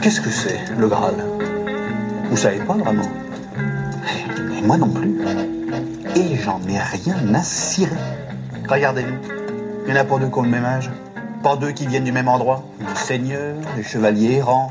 Qu'est-ce que c'est, le Graal? Vous savez pas vraiment? Et moi non plus. Et j'en ai rien à cirer. Regardez-nous. Il y en a pas deux qui ont le même âge. Pas deux qui viennent du même endroit. Des seigneurs, des chevaliers errants,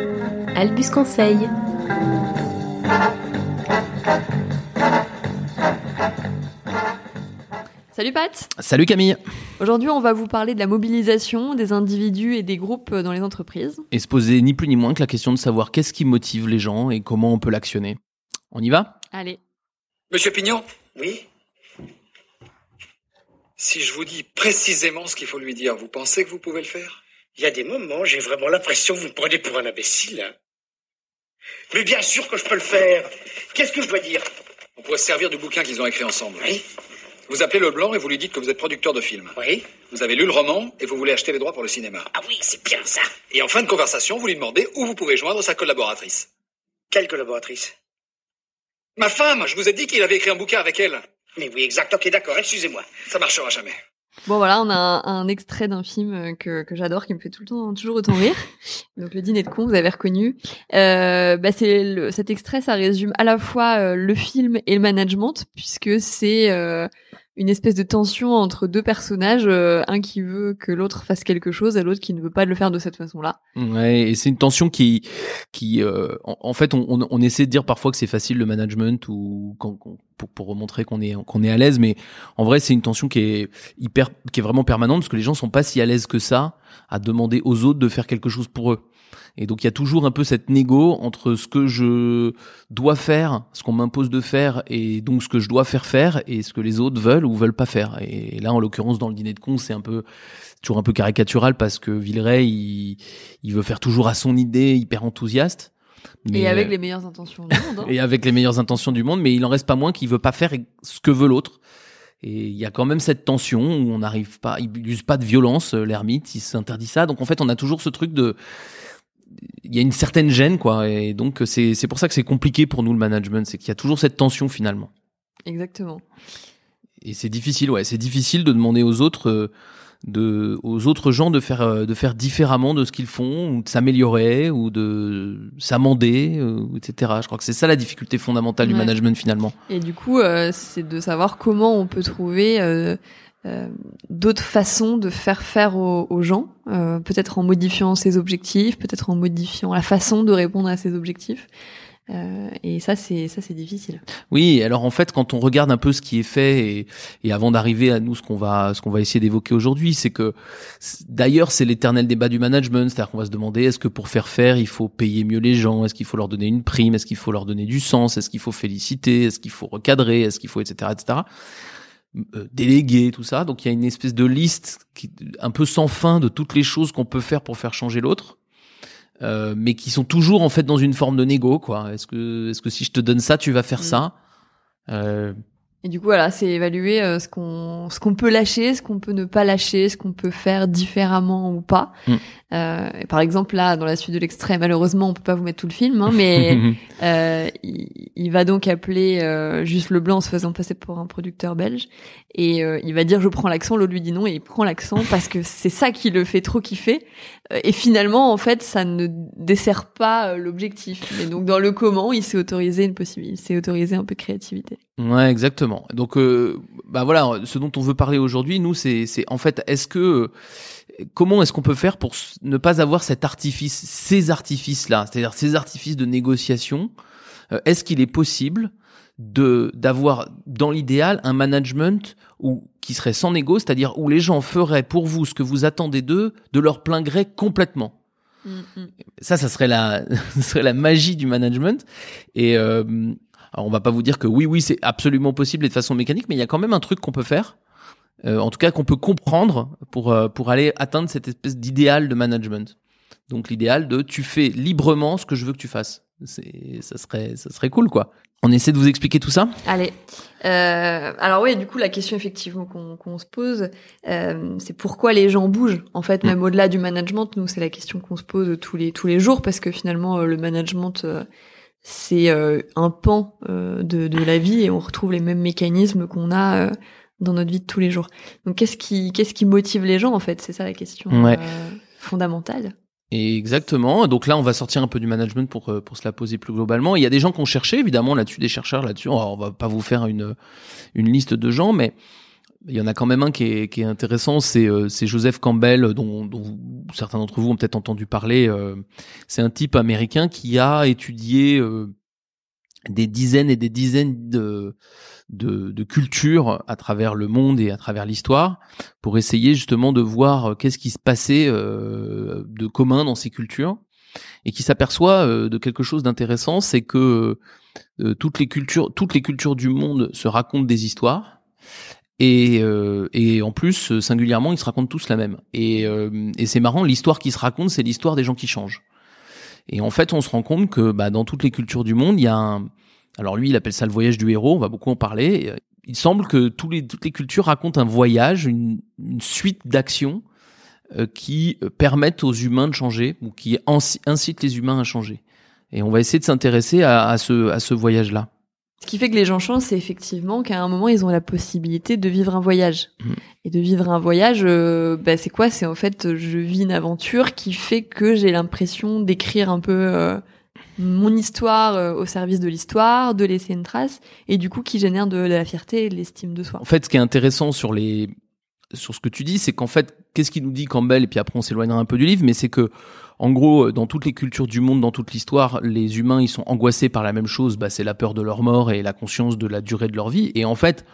Albus Conseil. Salut Pat Salut Camille Aujourd'hui, on va vous parler de la mobilisation des individus et des groupes dans les entreprises. Et se poser ni plus ni moins que la question de savoir qu'est-ce qui motive les gens et comment on peut l'actionner. On y va? Allez. Monsieur Pignon, Oui si je vous dis précisément ce qu'il faut lui dire, vous pensez que vous pouvez le faire? Il y a des moments, j'ai vraiment l'impression que vous me prenez pour un imbécile. Mais bien sûr que je peux le faire. Qu'est-ce que je dois dire On pourrait se servir du bouquin qu'ils ont écrit ensemble. Oui Vous appelez Leblanc et vous lui dites que vous êtes producteur de films. Oui Vous avez lu le roman et vous voulez acheter les droits pour le cinéma. Ah oui, c'est bien ça. Et en fin de conversation, vous lui demandez où vous pouvez joindre sa collaboratrice. Quelle collaboratrice Ma femme, je vous ai dit qu'il avait écrit un bouquin avec elle. Mais oui, exact. Ok, d'accord, excusez-moi. Ça marchera jamais. Bon voilà, on a un, un extrait d'un film euh, que, que j'adore, qui me fait tout le temps, toujours autant rire. Donc le dîner de con, vous avez reconnu. Euh, bah c'est le- cet extrait, ça résume à la fois euh, le film et le management, puisque c'est euh, une espèce de tension entre deux personnages, euh, un qui veut que l'autre fasse quelque chose et l'autre qui ne veut pas le faire de cette façon-là. Ouais, et c'est une tension qui, qui, euh, en, fait, on, on, on essaie de dire parfois que c'est facile le management ou quand, pour, pour montrer qu'on est, qu'on est à l'aise, mais en vrai, c'est une tension qui est hyper, qui est vraiment permanente parce que les gens sont pas si à l'aise que ça à demander aux autres de faire quelque chose pour eux. Et donc il y a toujours un peu cette négo entre ce que je dois faire, ce qu'on m'impose de faire, et donc ce que je dois faire faire, et ce que les autres veulent ou veulent pas faire. Et là, en l'occurrence, dans le dîner de con, c'est un peu toujours un peu caricatural parce que Villeray, il, il veut faire toujours à son idée, hyper enthousiaste. Mais, et avec euh, les meilleures intentions du monde. hein. et avec les meilleures intentions du monde, mais il en reste pas moins qu'il veut pas faire ce que veut l'autre. Et il y a quand même cette tension où on n'arrive pas, il use pas de violence, euh, l'ermite, il s'interdit ça. Donc en fait, on a toujours ce truc de, il y a une certaine gêne, quoi. Et donc c'est c'est pour ça que c'est compliqué pour nous le management, c'est qu'il y a toujours cette tension finalement. Exactement. Et c'est difficile, ouais, c'est difficile de demander aux autres, euh, de, aux autres gens de faire, euh, de faire différemment de ce qu'ils font, ou de s'améliorer, ou de s'amender, euh, etc. Je crois que c'est ça la difficulté fondamentale du management finalement. Et du coup, euh, c'est de savoir comment on peut trouver euh, euh, d'autres façons de faire faire aux, aux gens, euh, peut-être en modifiant ses objectifs, peut-être en modifiant la façon de répondre à ses objectifs. Euh, et ça, c'est ça, c'est difficile. Oui, alors en fait, quand on regarde un peu ce qui est fait et, et avant d'arriver à nous ce qu'on va ce qu'on va essayer d'évoquer aujourd'hui, c'est que d'ailleurs c'est l'éternel débat du management, c'est-à-dire qu'on va se demander est-ce que pour faire faire il faut payer mieux les gens, est-ce qu'il faut leur donner une prime, est-ce qu'il faut leur donner du sens, est-ce qu'il faut féliciter, est-ce qu'il faut recadrer, est-ce qu'il faut etc etc. Euh, déléguer tout ça, donc il y a une espèce de liste qui, un peu sans fin de toutes les choses qu'on peut faire pour faire changer l'autre. Euh, mais qui sont toujours en fait dans une forme de négo quoi. Est-ce que est-ce que si je te donne ça, tu vas faire Mm. ça? Euh, Et du coup, voilà, c'est évaluer euh, ce qu'on ce qu'on peut lâcher, ce qu'on peut ne pas lâcher, ce qu'on peut faire différemment ou pas. Mm. Euh, et par exemple, là, dans la suite de l'extrait, malheureusement, on peut pas vous mettre tout le film, hein, mais Euh, il, il va donc appeler euh, juste Leblanc en se faisant passer pour un producteur belge et euh, il va dire je prends l'accent, l'autre lui dit non et il prend l'accent parce que c'est ça qui le fait trop kiffer et finalement en fait ça ne dessert pas l'objectif mais donc dans le comment il s'est autorisé une possibilité, il s'est autorisé un peu de créativité. Ouais, exactement. Donc, euh, bah voilà, ce dont on veut parler aujourd'hui, nous, c'est, c'est en fait, est-ce que, comment est-ce qu'on peut faire pour ne pas avoir cet artifice, ces artifices-là, c'est-à-dire ces artifices de négociation euh, Est-ce qu'il est possible de d'avoir, dans l'idéal, un management où qui serait sans négo, c'est-à-dire où les gens feraient pour vous ce que vous attendez d'eux, de leur plein gré complètement? Mm, mm. Ça, ça serait la, ça serait la magie du management. Et euh, alors on va pas vous dire que oui, oui, c'est absolument possible et de façon mécanique, mais il y a quand même un truc qu'on peut faire. Euh, en tout cas, qu'on peut comprendre pour euh, pour aller atteindre cette espèce d'idéal de management. Donc l'idéal de tu fais librement ce que je veux que tu fasses. C'est, ça serait, ça serait cool quoi. On essaie de vous expliquer tout ça? Allez. Euh, alors oui, du coup, la question effectivement qu'on qu'on se pose, euh, c'est pourquoi les gens bougent? En fait, même au-delà du management, nous, c'est la question qu'on se pose tous les tous les jours parce que finalement, euh, le management, euh, c'est euh, un pan euh, de, de la vie et on retrouve les mêmes mécanismes qu'on a euh, dans notre vie de tous les jours. Donc, qu'est-ce qui qu'est-ce qui motive les gens en fait? C'est ça la question Ouais. euh, fondamentale. Exactement. Donc là, on va sortir un peu du management pour euh, pour se la poser plus globalement. Il y a des gens qui ont cherché, évidemment, là-dessus, des chercheurs là-dessus. On va pas vous faire une une liste de gens, mais il y en a quand même un qui est qui est intéressant. C'est euh, c'est Joseph Campbell, dont, dont certains d'entre vous ont peut-être entendu parler. euh, c'est un type américain qui a étudié euh, des dizaines et des dizaines de, de de cultures à travers le monde et à travers l'histoire pour essayer justement de voir euh, qu'est-ce qui se passait euh, de commun dans ces cultures et qui s'aperçoit euh, de quelque chose d'intéressant, c'est que euh, toutes les cultures, toutes les cultures du monde se racontent des histoires. Et, euh, et en plus, euh, singulièrement, ils se racontent tous la même. Et, euh, et c'est marrant, l'histoire qui se raconte, c'est l'histoire des gens qui changent. Et en fait, on se rend compte que bah, dans toutes les cultures du monde, il y a un... Alors lui, il appelle ça le voyage du héros, on va beaucoup en parler. Euh, Il semble que tous les, toutes les cultures racontent un voyage, une, une suite d'actions euh, qui euh, permettent aux humains de changer ou qui inci- incitent les humains à changer. Et on va essayer de s'intéresser à, à ce, à ce voyage-là. Ce qui fait que les gens changent, c'est effectivement qu'à un moment, ils ont la possibilité de vivre un voyage. Mhm. Et de vivre un voyage, euh, bah, c'est quoi? C'est en fait, je vis une aventure qui fait que j'ai l'impression d'écrire un peu euh, mon histoire euh, au service de l'histoire, de laisser une trace, et du coup qui génère de, la fierté et de l'estime de soi. En fait, ce qui est intéressant sur les sur ce que tu dis, c'est qu'en fait, qu'est-ce qu'il nous dit Campbell Et puis après, on s'éloignera un peu du livre, mais c'est que, en gros, dans toutes les cultures du monde, dans toute l'histoire, les humains, ils sont angoissés par la même chose. Bah, c'est la peur de leur mort et la conscience de la durée de leur vie. Et en fait,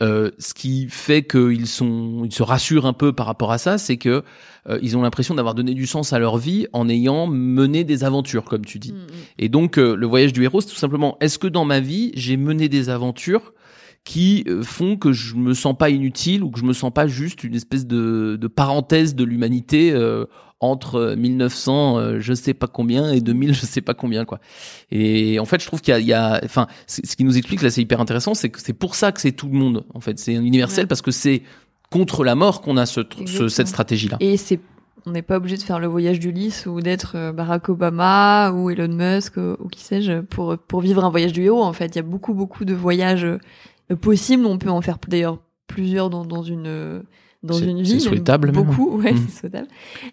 euh, ce qui fait qu'ils sont, ils se rassurent un peu par rapport à ça, c'est que euh, ils ont l'impression d'avoir donné du sens à leur vie en ayant mené des aventures, comme tu dis. Mhm. Et donc, euh, le voyage du héros, c'est tout simplement, est-ce que dans ma vie, j'ai mené des aventures qui euh, font que je me sens pas inutile ou que je me sens pas juste une espèce de, de parenthèse de l'humanité euh, entre euh, 1900 euh, je sais pas combien et 2000 je sais pas combien quoi et en fait je trouve qu'il y a, il y a enfin ce qui nous explique là c'est hyper intéressant c'est que c'est pour ça que c'est tout le monde en fait c'est universel Ouais. parce que c'est contre la mort qu'on a ce, ce- cette stratégie là Et c'est, on n'est pas obligé de faire le voyage d'Ulysse ou d'être euh, Barack Obama ou Elon Musk euh, ou qui sais-je pour pour vivre un voyage du héros. En fait, il y a beaucoup beaucoup de voyages euh, possibles. On peut en faire d'ailleurs plusieurs dans dans une euh, dans C'est- une c'est vie. souhaitable même. beaucoup, ouais, Mm. c'est souhaitable.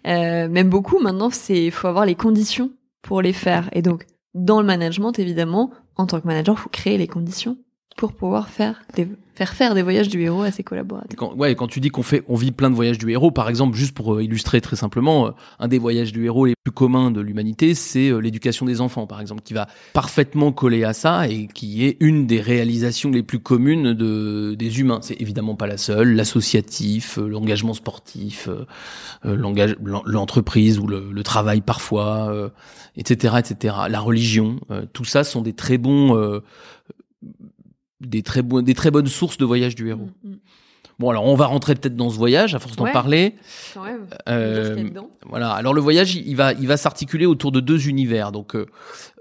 Euh, même beaucoup. Maintenant, c'est faut avoir les conditions pour les faire. Et donc, dans le management, évidemment, en tant que manager, faut créer les conditions pour pouvoir faire des, faire faire des voyages du héros à ses collaborateurs. Ouais, quand tu dis qu'on fait, on vit plein de voyages du héros, par exemple, juste pour euh, illustrer très simplement, euh, un des voyages du héros les plus communs de l'humanité, c'est euh, l'éducation des enfants, par exemple, qui va parfaitement coller à ça et qui est une des réalisations les plus communes de des humains. C'est évidemment pas la seule, l'associatif, l'engagement sportif, l'entreprise ou le, le travail parfois, etc., etc. La religion, tout ça sont des très bons, des très bons, des très bonnes sources de voyages du héros. Mm, mm. Bon, alors on va rentrer peut-être dans ce voyage à force d'en parler. Quand même. Euh, voilà. Alors le voyage, il va, il va s'articuler autour de deux univers. Donc, euh,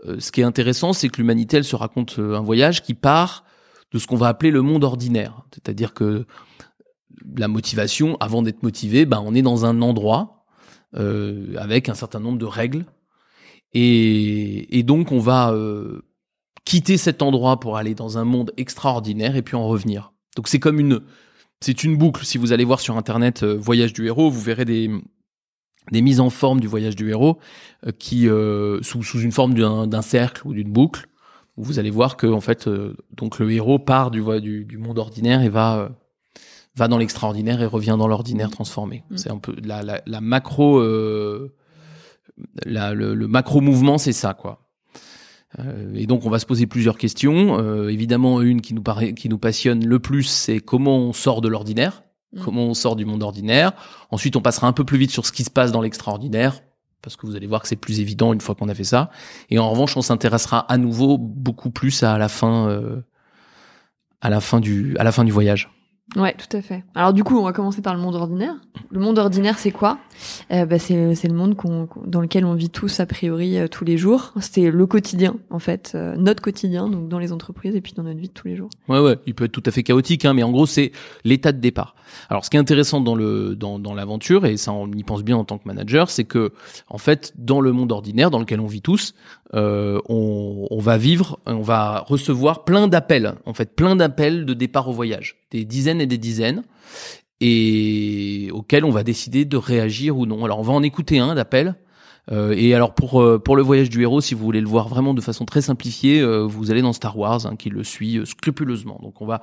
euh, ce qui est intéressant, c'est que l'humanité, elle se raconte un voyage qui part de ce qu'on va appeler le monde ordinaire. C'est-à-dire que la motivation, avant d'être motivé, ben on est dans un endroit euh, avec un certain nombre de règles, et, et donc on va quitter cet endroit pour aller dans un monde extraordinaire et puis en revenir. Donc c'est comme une c'est une boucle. Si vous allez voir sur internet euh, Voyage du héros, vous verrez des des mises en forme du voyage du héros euh, qui euh, sous sous une forme d'un cercle ou d'une boucle. Où vous allez voir que en fait euh, donc le héros part du du, du monde ordinaire et va va dans l'extraordinaire et revient dans l'ordinaire transformé. Mm. C'est un peu la la, la macro euh, la, le, le macro mouvement, c'est ça quoi. Euh, et donc on va se poser plusieurs questions. Euh, évidemment, une qui nous paraît, qui nous passionne le plus, c'est comment on sort de l'ordinaire, Mm. comment on sort du monde ordinaire. Ensuite, on passera un peu plus vite sur ce qui se passe dans l'extraordinaire, parce que vous allez voir que c'est plus évident une fois qu'on a fait ça. Et en revanche, on s'intéressera à nouveau beaucoup plus à la fin, euh, à la fin du, à la fin du voyage. Ouais, tout à fait. Alors du coup, on va commencer par le monde ordinaire. Le monde ordinaire, c'est quoi? Euh, bah, c'est, le monde qu'on, dans lequel on vit tous a priori euh, tous les jours. C'est le quotidien, en fait, euh, notre quotidien, donc dans les entreprises et puis dans notre vie de tous les jours. Ouais, ouais, il peut être tout à fait chaotique, hein, mais en gros, c'est l'état de départ. Alors, ce qui est intéressant dans le dans, dans l'aventure, et ça on y pense bien en tant que manager, c'est que en fait, dans le monde ordinaire, dans lequel on vit tous, euh, on, va vivre, on va recevoir plein d'appels, en fait, plein d'appels de départ au voyage, des dizaines et des dizaines, et auxquels on va décider de réagir ou non. Alors, on va en écouter un d'appel. Euh, et alors pour euh, pour le voyage du héros, si vous voulez le voir vraiment de façon très simplifiée, vous allez dans Star Wars, hein, qui le suit scrupuleusement. Donc on va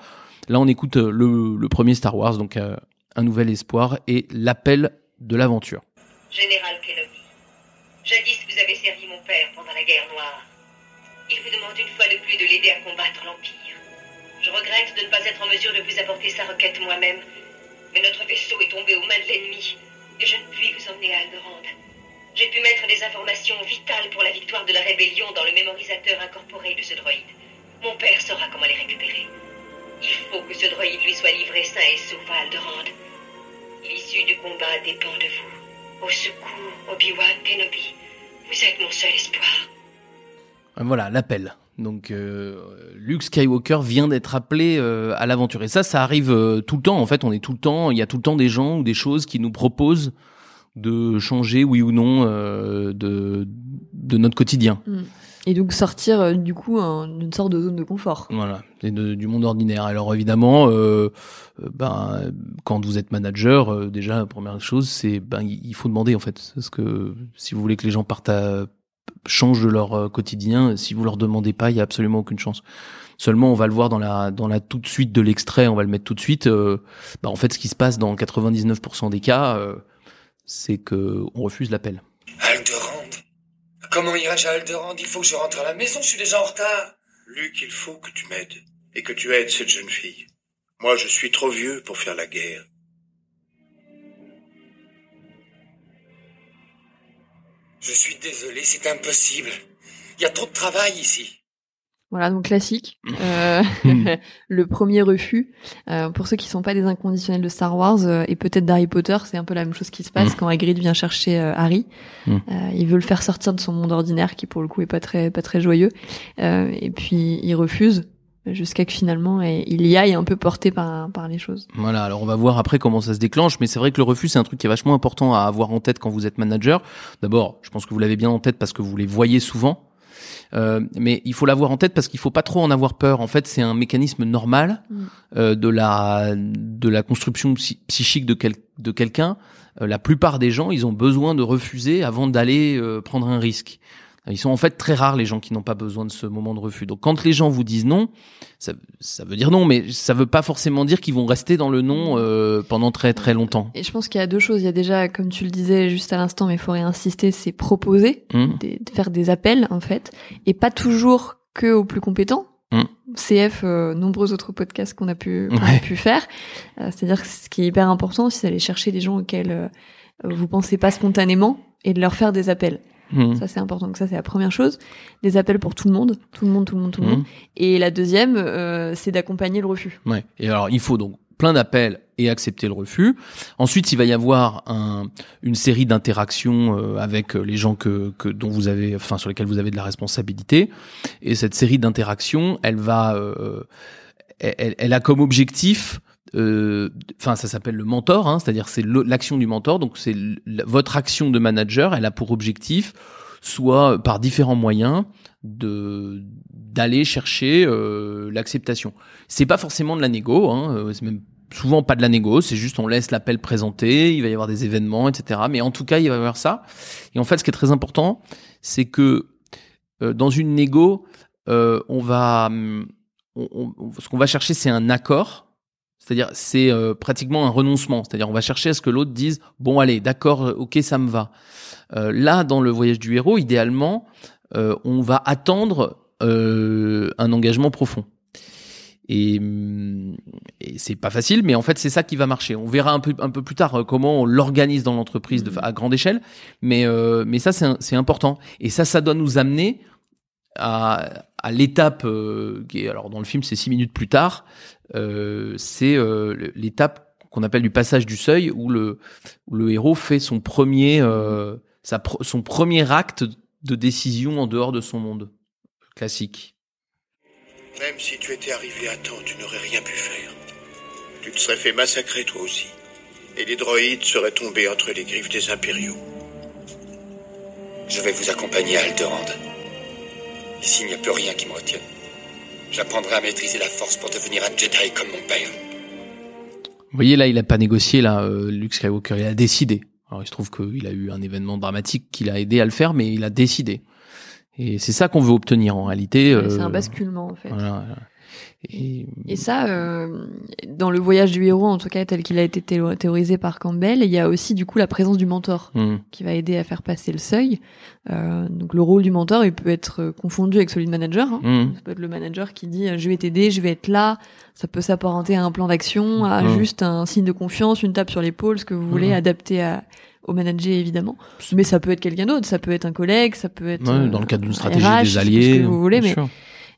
là on écoute le, premier Star Wars, donc un nouvel espoir et l'appel de l'aventure. Général jadis vous avez servi mon père pendant la guerre noire. Il vous demande une fois de plus de l'aider à combattre l'Empire. Je regrette de ne pas être en mesure de vous apporter sa requête moi-même, mais notre vaisseau est tombé aux mains de l'ennemi et je ne puis vous emmener à Alderaan. J'ai pu mettre des informations vitales pour la victoire de la rébellion dans le mémorisateur incorporé de ce droïde. Mon père saura comment les récupérer. Il faut que ce droïde lui soit livré sain et sauf à Alderaan. L'issue du combat dépend de vous. Au secours, Obi-Wan Kenobi. Vous êtes mon seul espoir. Euh, Voilà l'appel. Donc euh, Luke Skywalker vient d'être appelé euh, à l'aventure et ça, ça arrive euh, tout le temps. En fait, on est tout le temps. Il y a tout le temps des gens ou des choses qui nous proposent de changer, oui ou non, euh, de de notre quotidien. Et donc sortir euh, du coup un- sorte de zone de confort. Voilà, de- du monde ordinaire. Alors évidemment, euh, euh, ben quand vous êtes manager, euh, déjà la première chose, c'est ben il faut demander en fait, parce que si vous voulez que les gens partent à changent de leur quotidien, si vous leur demandez pas, il y a absolument aucune chance. Seulement, on va le voir dans la dans la toute suite de l'extrait, on va le mettre tout de suite. ben, en fait, ce qui se passe dans 99% des cas, c'est que on refuse l'appel. Comment irai-je à Alderand Il faut que je rentre à la maison, je suis déjà en retard. Luc, il faut que tu m'aides. Et que tu aides cette jeune fille. Moi, je suis trop vieux pour faire la guerre. Je suis désolé, c'est impossible. Il y a trop de travail ici. Voilà, donc classique. Euh, le premier refus. Euh, pour ceux qui sont pas des inconditionnels de Star Wars euh, et peut-être d'Harry Potter, c'est un peu la même chose qui se passe Mm. quand Hagrid vient chercher euh, Harry. Il veut le faire sortir de son monde ordinaire, qui pour le coup est pas très pas très joyeux. Euh, et puis il refuse jusqu'à que finalement il y aille un peu porté par par les choses. Voilà, alors on va voir après comment ça se déclenche, mais c'est vrai que le refus, c'est un truc qui est vachement important à avoir en tête quand vous êtes manager. D'abord, je pense que vous l'avez bien en tête parce que vous les voyez souvent. Euh, mais il faut l'avoir en tête parce qu'il faut pas trop en avoir peur. En fait, c'est un mécanisme normal Mm. euh, de la de la construction psy- psychique de quel, de quelqu'un. Euh, la plupart des gens, ils ont besoin de refuser avant d'aller euh, prendre un risque. Ils sont en fait très rares les gens qui n'ont pas besoin de ce moment de refus. Donc quand les gens vous disent non, ça, ça veut dire non, mais ça veut pas forcément dire qu'ils vont rester dans le non euh, pendant très très longtemps. Et je pense qu'il y a deux choses. Il y a déjà, comme tu le disais juste à l'instant, mais il faut réinsister, c'est proposer. Des- de faire des appels en fait et pas toujours que aux plus compétents Mm. CF euh, nombreux autres podcasts qu'on a pu qu'on a pu faire Euh, c'est-à-dire que ce qui est hyper important c'est d'aller chercher des gens auxquels euh, vous pensez pas spontanément et de leur faire des appels hum, ça c'est important donc ça c'est la première chose des appels pour tout le monde tout le monde tout le monde tout le hum. monde et la deuxième euh, c'est d'accompagner le refus Ouais. Et alors, il faut donc plein d'appels et accepter le refus. Ensuite, il va y avoir un, une série d'interactions euh, avec les gens que, que dont vous avez, enfin sur lesquels vous avez de la responsabilité. Et cette série d'interactions, elle va, euh, elle, elle a comme objectif. Euh, Enfin, ça s'appelle le mentor, hein, c'est-à-dire c'est l'action du mentor. Donc, c'est votre action de manager. Elle a pour objectif, soit par différents moyens, de d'aller chercher euh, l'acceptation. C'est pas forcément de la négo, hein, euh, c'est même souvent pas de la négo, c'est juste on laisse l'appel présenter, il va y avoir des événements, etc. Mais en tout cas, il va y avoir ça. Et en fait, ce qui est très important, c'est que euh, dans une négo, euh, on va, hum, on- on- ce qu'on va chercher, c'est un accord. C'est-à-dire, c'est euh, pratiquement un renoncement. C'est-à-dire, on va chercher à ce que l'autre dise bon, allez, d'accord, euh, ok, ça me va. Euh, là, dans le voyage du héros, idéalement, euh, on va attendre euh, un engagement profond. Et, hum, et c'est pas facile, mais en fait c'est ça qui va marcher. On verra un peu un peu plus tard euh, comment on l'organise dans l'entreprise Mhm. à grande échelle, mais euh, mais ça c'est important. Et ça ça doit nous amener à, à l'étape euh, qui est alors dans le film c'est six minutes plus tard. Euh, c'est euh, l'étape qu'on appelle du passage du seuil où le héros fait son premier euh, son premier acte de décision en dehors de son monde classique. Même si tu étais arrivé à temps, tu n'aurais rien pu faire. Tu te serais fait massacrer toi aussi. Et les droïdes seraient tombés entre les griffes des impériaux. Je vais vous accompagner à Alderaan. Ici, il n'y a plus rien qui me retienne. J'apprendrai à maîtriser la force pour devenir un Jedi comme mon père. Vous voyez là, il a pas négocié là, euh, Luke Skywalker, il a décidé. Alors il se trouve qu'il a eu un événement dramatique qui l'a aidé à le faire, mais il a décidé. Et c'est ça qu'on veut obtenir en réalité. Ouais, c'est euh, un basculement en fait. Voilà, voilà. Et, Et ça, euh, dans le voyage du héros, en tout cas tel qu'il a été théo- théorisé par Campbell, il y a aussi du coup la présence du mentor Hmm. qui va aider à faire passer le seuil. Euh, donc le rôle du mentor, il peut être euh, confondu avec celui de manager. hein. Hmm. Ça peut être le manager qui dit euh, je vais t'aider, je vais être là. Ça peut s'apparenter à un plan d'action, à Mhm. juste un signe de confiance, une tape sur l'épaule, ce que vous voulez, adapté à, au manager évidemment. Mais ça peut être quelqu'un d'autre, ça peut être un collègue, ça peut être Ouais, euh, dans le cadre d'une un stratégie RH, des tout ce alliés, que vous voulez, mais sûr.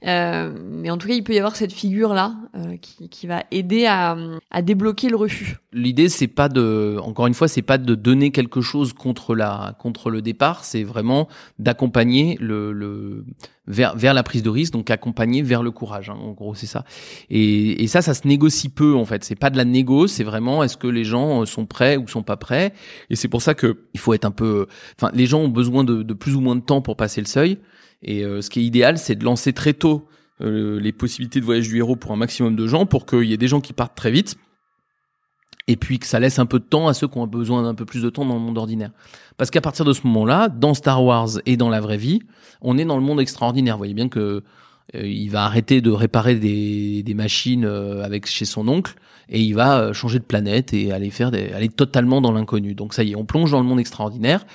Euh, mais en tout cas, il peut y avoir cette figure-là euh, qui, qui va aider à, à débloquer le refus. L'idée c'est pas de, encore une fois, c'est pas de donner quelque chose contre la contre le départ, c'est vraiment d'accompagner le, le vers vers la prise de risque, donc accompagner vers le courage. hein, en gros, c'est ça. Et, et ça, ça se négocie peu en fait. C'est pas de la négo, c'est vraiment est-ce que les gens euh, sont prêts ou sont pas prêts? Et c'est pour ça que il faut être un peu. Enfin, les gens ont besoin de, de plus ou moins de temps pour passer le seuil. Et euh, ce qui est idéal, c'est de lancer très tôt euh, les possibilités de voyage du héros pour un maximum de gens, pour qu'il y ait des gens qui partent très vite et puis que ça laisse un peu de temps à ceux qui ont besoin d'un peu plus de temps dans le monde ordinaire. Parce qu'à partir de ce moment-là, dans Star Wars et dans la vraie vie, on est dans le monde extraordinaire. Vous voyez bien que euh, il va arrêter de réparer des, des machines euh, avec chez son oncle et il va euh, changer de planète et aller faire des, aller totalement dans l'inconnu. Donc ça y est, on plonge dans le monde extraordinaire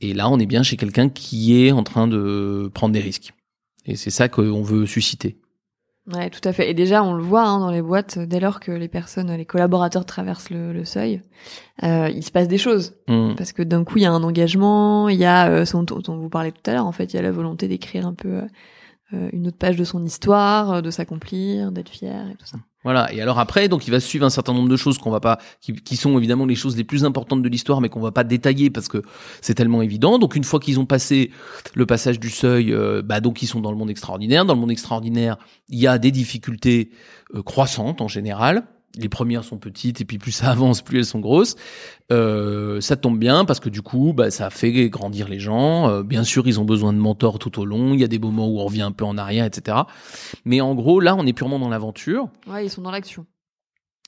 et là on est bien chez quelqu'un qui est en train de prendre des risques. Et c'est ça qu'on veut susciter. Ouais, tout à fait. Et déjà, on le voit hein, dans les boîtes, dès lors que les personnes, les collaborateurs traversent le, le seuil, euh, il se passe des choses. Hmm. Parce que d'un coup, il y a un engagement, il y a euh, son, dont on vous parlait tout à l'heure, en fait, il y a la volonté d'écrire un peu euh, euh, une autre page de son histoire, euh, de s'accomplir, d'être fier et tout ça. Voilà. Et alors après, donc il va suivre un certain nombre de choses qu'on va pas, qui, sont évidemment les choses les plus importantes de l'histoire, mais qu'on va pas détailler parce que c'est tellement évident. Donc une fois qu'ils ont passé le passage du seuil, euh, bah donc ils sont dans le monde extraordinaire. Dans le monde extraordinaire, il y a des difficultés euh, croissantes en général. Les premières sont petites et puis plus ça avance, plus elles sont grosses. Euh, ça tombe bien parce que du coup, bah, ça fait grandir les gens. Euh, bien sûr, ils ont besoin de mentors tout au long. Il y a des moments où on revient un peu en arrière, etc. Mais en gros, là, on est purement dans l'aventure. Ouais, ils sont dans l'action.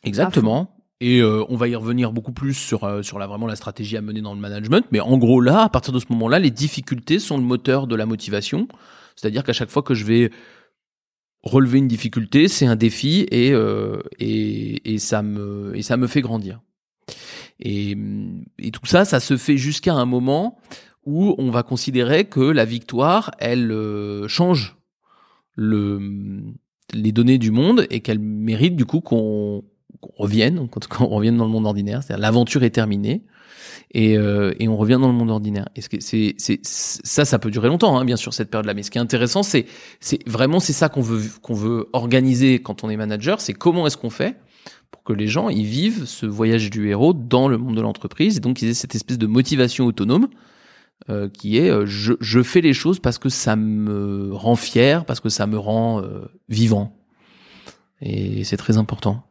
Exactement. Et euh, on va y revenir beaucoup plus sur euh, sur la vraiment la stratégie à mener dans le management. Mais en gros là, à partir de ce moment-là, les difficultés sont le moteur de la motivation. C'est-à-dire qu'à chaque fois que je vais relever une difficulté, c'est un défi et euh, et et ça me et ça me fait grandir. Et et tout ça, ça se fait jusqu'à un moment où on va considérer que la victoire, elle euh, change le les données du monde et qu'elle mérite du coup qu'on qu'on revienne, qu'on revienne dans le monde ordinaire, c'est-à-dire l'aventure est terminée et, euh, et on revient dans le monde ordinaire. Et c'est, c'est ça, ça peut durer longtemps, hein, bien sûr cette période-là. Mais ce qui est intéressant, c'est, c'est vraiment c'est ça qu'on veut qu'on veut organiser quand on est manager, c'est comment est-ce qu'on fait pour que les gens ils vivent ce voyage du héros dans le monde de l'entreprise et donc ils aient cette espèce de motivation autonome euh, qui est euh, je, je fais les choses parce que ça me rend fier, parce que ça me rend euh, vivant. Et c'est très important.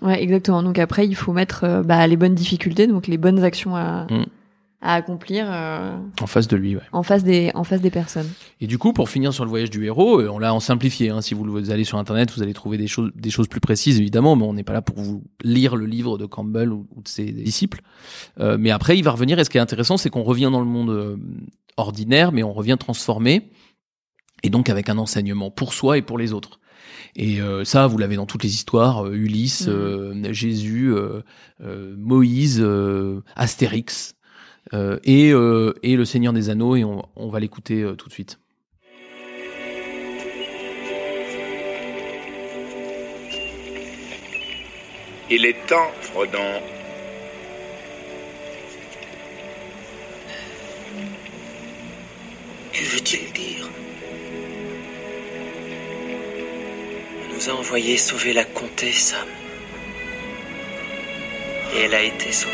Ouais, exactement. Donc après, il faut mettre euh, bah, les bonnes difficultés, donc les bonnes actions à, Mm. à accomplir euh, En face de lui, ouais. en face des en face des personnes. Et du coup, pour finir sur le voyage du héros, euh, on l'a en simplifié. Hein. Si vous vous allez sur Internet, vous allez trouver des choses, des choses plus précises, évidemment, mais on n'est pas là pour vous lire le livre de Campbell ou, ou de ses disciples. Euh, mais après, il va revenir. Et ce qui est intéressant, c'est qu'on revient dans le monde ordinaire, mais on revient transformé, et donc avec un enseignement pour soi et pour les autres. Et euh, ça, vous l'avez dans toutes les histoires, euh, Ulysse, Mhm. euh, Jésus, euh, euh, Moïse, euh, Astérix, euh, et, euh, et le Seigneur des Anneaux, et on, on va l'écouter euh, tout de suite. Il est temps, Frodon. Que veut-il dire? Nous a envoyé sauver la comtesse, Sam. Et elle a été sauvée.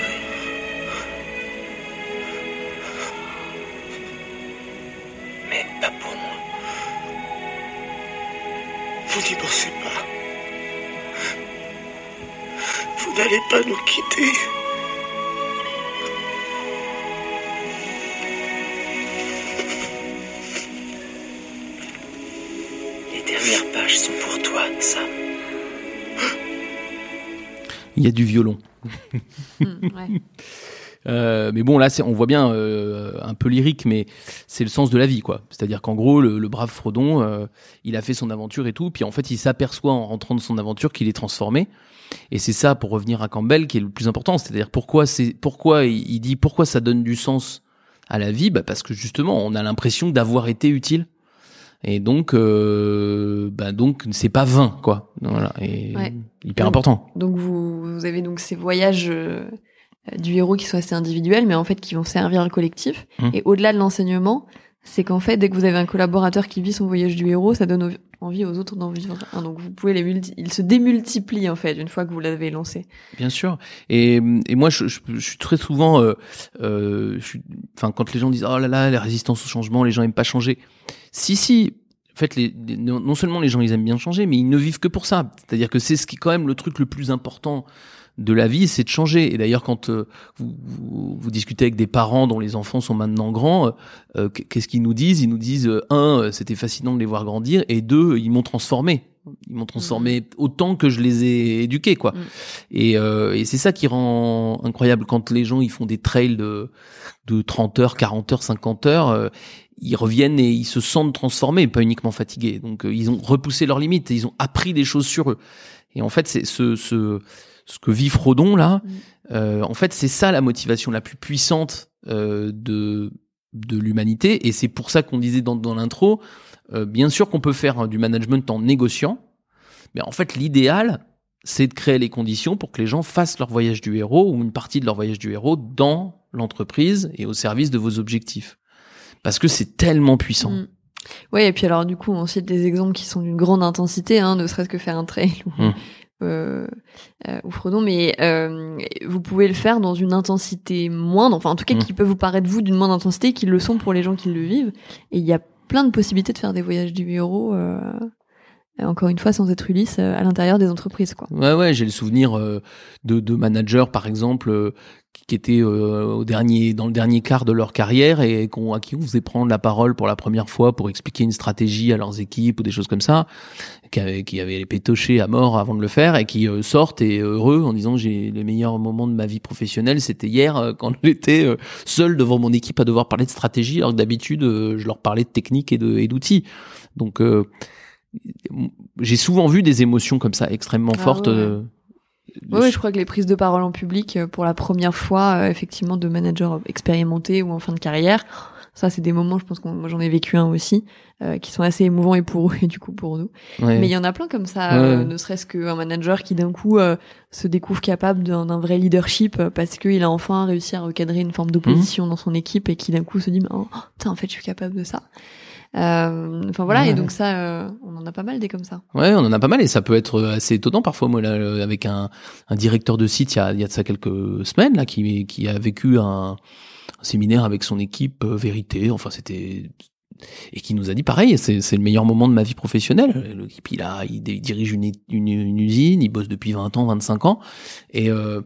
Mais pas pour moi. Vous n'y pensez pas. Vous n'allez pas nous quitter. Sont pour toi, Sam. Il y a du violon. Hmm, ouais. Euh, mais bon, là, c'est, on voit bien euh, un peu lyrique, mais c'est le sens de la vie, quoi. C'est-à-dire qu'en gros, le, le brave Frodon, euh, il a fait son aventure et tout, puis en fait, il s'aperçoit en rentrant de son aventure qu'il est transformé. Et c'est ça, pour revenir à Campbell, qui est le plus important. C'est-à-dire pourquoi c'est, pourquoi il il dit pourquoi ça donne du sens à la vie, bah parce que justement, on a l'impression d'avoir été utile. Et donc, euh, bah donc, c'est pas vain, quoi. Voilà, et Ouais. hyper Donc, important. Donc vous, vous avez donc ces voyages euh, du héros qui sont assez individuels, mais en fait qui vont servir le collectif. Mhm. Et au-delà de l'enseignement, c'est qu'en fait, dès que vous avez un collaborateur qui vit son voyage du héros, ça donne envie aux autres d'en vivre un. Donc vous pouvez les multi ils se démultiplient en fait une fois que vous l'avez lancé. Bien sûr. Et, et moi, je, je, je suis très souvent, euh, euh, enfin, quand les gens disent oh là là, la résistance au changement, les gens aiment pas changer. Si si. En fait, les, les- non seulement les gens ils aiment bien changer, mais ils ne vivent que pour ça. C'est-à-dire que c'est ce qui est quand même le truc le plus important de la vie, c'est de changer. Et d'ailleurs, quand euh, vous, vous, vous discutez avec des parents dont les enfants sont maintenant grands, euh, qu'est-ce qu'ils nous disent? Ils nous disent euh, un, euh, c'était fascinant de les voir grandir, et deux, ils m'ont transformé. Ils m'ont transformé autant que je les ai éduqués, quoi. Mhm. Et, euh, et c'est ça qui rend incroyable quand les gens ils font des trails de, de 30 heures, 40 heures, 50 heures. Ils reviennent et ils se sentent transformés, pas uniquement fatigués. Donc euh, ils ont repoussé leurs limites, et ils ont appris des choses sur eux. Et en fait, c'est ce, ce, ce que vit Frodon là. Mhm. euh, en fait, c'est ça la motivation la plus puissante euh, de de l'humanité. Et c'est pour ça qu'on disait dans, dans l'intro, euh, bien sûr qu'on peut faire hein, du management en négociant, mais en fait l'idéal, c'est de créer les conditions pour que les gens fassent leur voyage du héros ou une partie de leur voyage du héros dans l'entreprise et au service de vos objectifs. Parce que c'est tellement puissant. Mm. Oui, et puis alors du coup, on cite des exemples qui sont d'une grande intensité, hein, ne serait-ce que faire un trail ou, Mm. euh, euh, ou Frodon, mais euh, vous pouvez le faire dans une intensité moindre, enfin en tout cas Mm. qui peut vous paraître vous d'une moindre intensité, qui le sont pour les gens qui le vivent. Et il y a plein de possibilités de faire des voyages du euh, encore une fois sans être Ulysse, euh, à l'intérieur des entreprises, quoi. Ouais, ouais, j'ai le souvenir euh, de, de managers, par exemple, euh, qui, étaient euh, au dernier, dans le dernier quart de leur carrière et qu'on, à qui on faisait prendre la parole pour la première fois pour expliquer une stratégie à leurs équipes ou des choses comme ça, qui avaient, qui avaient les pétochés à mort avant de le faire et qui euh, sortent et heureux en disant j'ai les meilleurs moments de ma vie professionnelle, c'était hier euh, quand j'étais euh, seul devant mon équipe à devoir parler de stratégie alors que d'habitude euh, je leur parlais de technique et et d'outils. Donc euh, j'ai souvent vu des émotions comme ça extrêmement Ah fortes. ouais, euh, Oui, oui, je crois que les prises de parole en public euh, pour la première fois, euh, effectivement, de managers expérimentés ou en fin de carrière, ça, c'est des moments, je pense que moi j'en ai vécu un aussi, euh, qui sont assez émouvants et pour eux et du coup pour nous. ouais. Mais il y en a plein comme ça, Ouais. euh, ne serait-ce qu'un manager qui d'un coup euh, se découvre capable d'un vrai leadership euh, parce qu'il a enfin réussi à recadrer une forme d'opposition Mmh. dans son équipe et qui d'un coup se dit, oh, putain, en fait, je suis capable de ça. Euh, Enfin voilà, et donc ça, euh, on en a pas mal des comme ça. Ouais, on en a pas mal et ça peut être assez étonnant parfois. Moi, là, euh, avec un, un directeur de site, il y a, il y a de ça quelques semaines là, qui, qui a vécu un, un séminaire avec son équipe euh, vérité. Enfin, c'était et qui nous a dit pareil. C'est, le meilleur moment de ma vie professionnelle. L'équipe, il a, il dirige une, usine, il bosse depuis 20 ans, 25 ans, et, euh,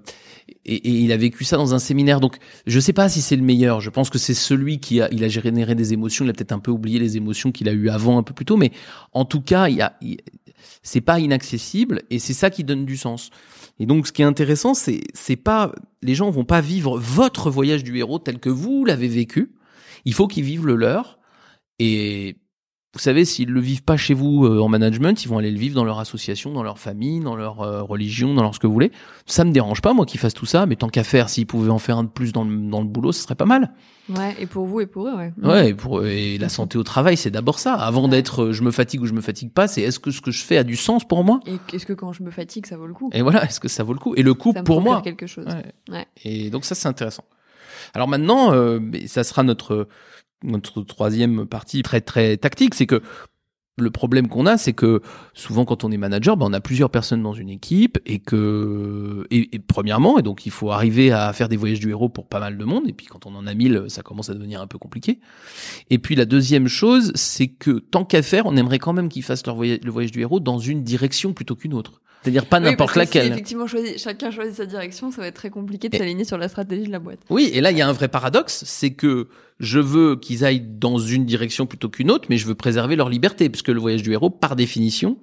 et, il a vécu ça dans un séminaire. Donc, je sais pas si c'est le meilleur. Je pense que c'est celui qui a, il a généré des émotions. Il a peut-être un peu oublié les émotions qu'il a eues avant, un peu plus tôt, mais en tout cas, il a, c'est pas inaccessible et c'est ça qui donne du sens. Et donc, ce qui est intéressant, c'est, c'est pas, les gens vont pas vivre votre voyage du héros tel que vous l'avez vécu. Il faut qu'ils vivent le leur. Et vous savez, s'ils le vivent pas chez vous euh, en management, ils vont aller le vivre dans leur association, dans leur famille, dans leur euh, religion, dans leur ce que vous voulez. Ça me dérange pas, moi, qu'ils fassent tout ça, mais tant qu'à faire, s'ils pouvaient en faire un de plus dans le, dans le boulot, ce serait pas mal. Ouais, et pour vous et pour eux, ouais. Ouais, et, pour, et la santé au travail, c'est d'abord ça. Avant d'être euh, je me fatigue ou je me fatigue pas, c'est est-ce que ce que je fais a du sens pour moi? Et est-ce que quand je me fatigue, ça vaut le coup? Et voilà, est-ce que ça vaut le coup? Et le coup Ça me pour moi. quelque chose. Ouais. Ouais. Et donc ça, c'est intéressant. Alors maintenant, euh, ça sera notre notre troisième partie très très tactique, c'est que le problème qu'on a, c'est que souvent quand on est manager, ben, on a plusieurs personnes dans une équipe et que et, premièrement, et donc il faut arriver à faire des voyages du héros pour pas mal de monde. Et puis quand on en a mille, ça commence à devenir un peu compliqué. Et puis la deuxième chose, c'est que tant qu'à faire, on aimerait quand même qu'ils fassent leur voyage, le voyage du héros dans une direction plutôt qu'une autre. C'est-à-dire pas Oui, n'importe que si laquelle. effectivement, choisi- chacun choisit sa direction, ça va être très compliqué de s'aligner sur la stratégie de la boîte. Oui, et là, il y a un vrai paradoxe, c'est que je veux qu'ils aillent dans une direction plutôt qu'une autre, mais je veux préserver leur liberté, puisque le voyage du héros, par définition,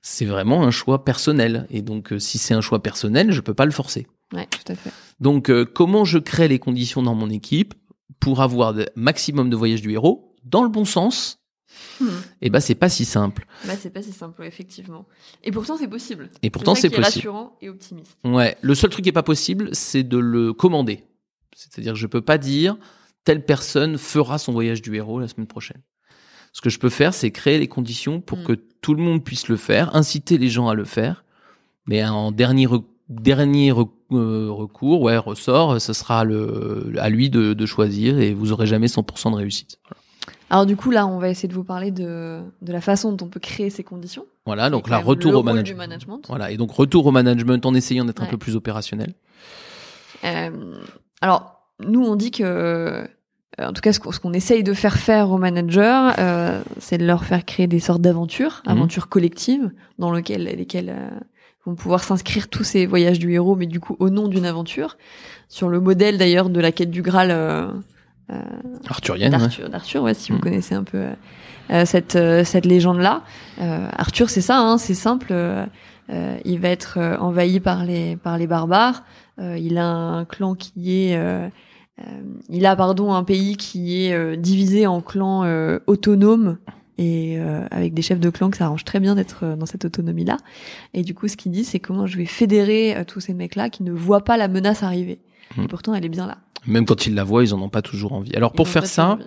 c'est vraiment un choix personnel. Et donc, euh, si c'est un choix personnel, je peux pas le forcer. Ouais, tout à fait. Donc, euh, comment je crée les conditions dans mon équipe pour avoir le maximum de voyages du héros dans le bon sens Hmm. Eh ben, c'est pas si simple. Bah, c'est pas si simple, effectivement. Et pourtant, c'est possible. Et pourtant, c'est qui est possible. rassurant et optimiste. Ouais, le seul truc qui est pas possible, c'est de le commander. C'est-à-dire que je peux pas dire telle personne fera son voyage du héros la semaine prochaine. Ce que je peux faire, c'est créer les conditions pour Mm. que tout le monde puisse le faire, inciter les gens à le faire. Mais en dernier re- dernier euh, recours, ouais, ressort, ce sera le, à lui de, de choisir et vous aurez jamais 100% de réussite. Voilà. Alors, du coup, là, on va essayer de vous parler de, de la façon dont on peut créer ces conditions. Voilà, donc là, retour au management. Voilà, et donc retour au management en essayant d'être un peu plus opérationnel. Euh, alors, nous, on dit que, euh, en tout cas, ce qu'on essaye de faire faire aux managers, euh, c'est de leur faire créer des sortes d'aventures, Mhm. aventures collectives, dans lesquelles, lesquelles euh, vont pouvoir s'inscrire tous ces voyages du héros, mais du coup au nom d'une aventure, sur le modèle d'ailleurs de la quête du Graal Arthurienne, ouais. d'Arthur, ouais, si vous Mhm. connaissez un peu euh, euh, cette euh, cette légende-là. Euh, Arthur, c'est ça, hein, c'est simple. euh, euh, il va être euh, envahi par les par les barbares. Euh, il a un clan qui est, euh, euh, il a pardon un pays qui est euh, divisé en clans euh, autonomes et euh, avec des chefs de clan que ça arrange très bien d'être euh, dans cette autonomie-là. Et du coup, ce qu'il dit, c'est comment je vais fédérer euh, tous ces mecs-là qui ne voient pas la menace arriver. Et pourtant, elle est bien là. Même quand ils la voient, ils en ont pas toujours envie. Alors Ils pour faire ça, envie.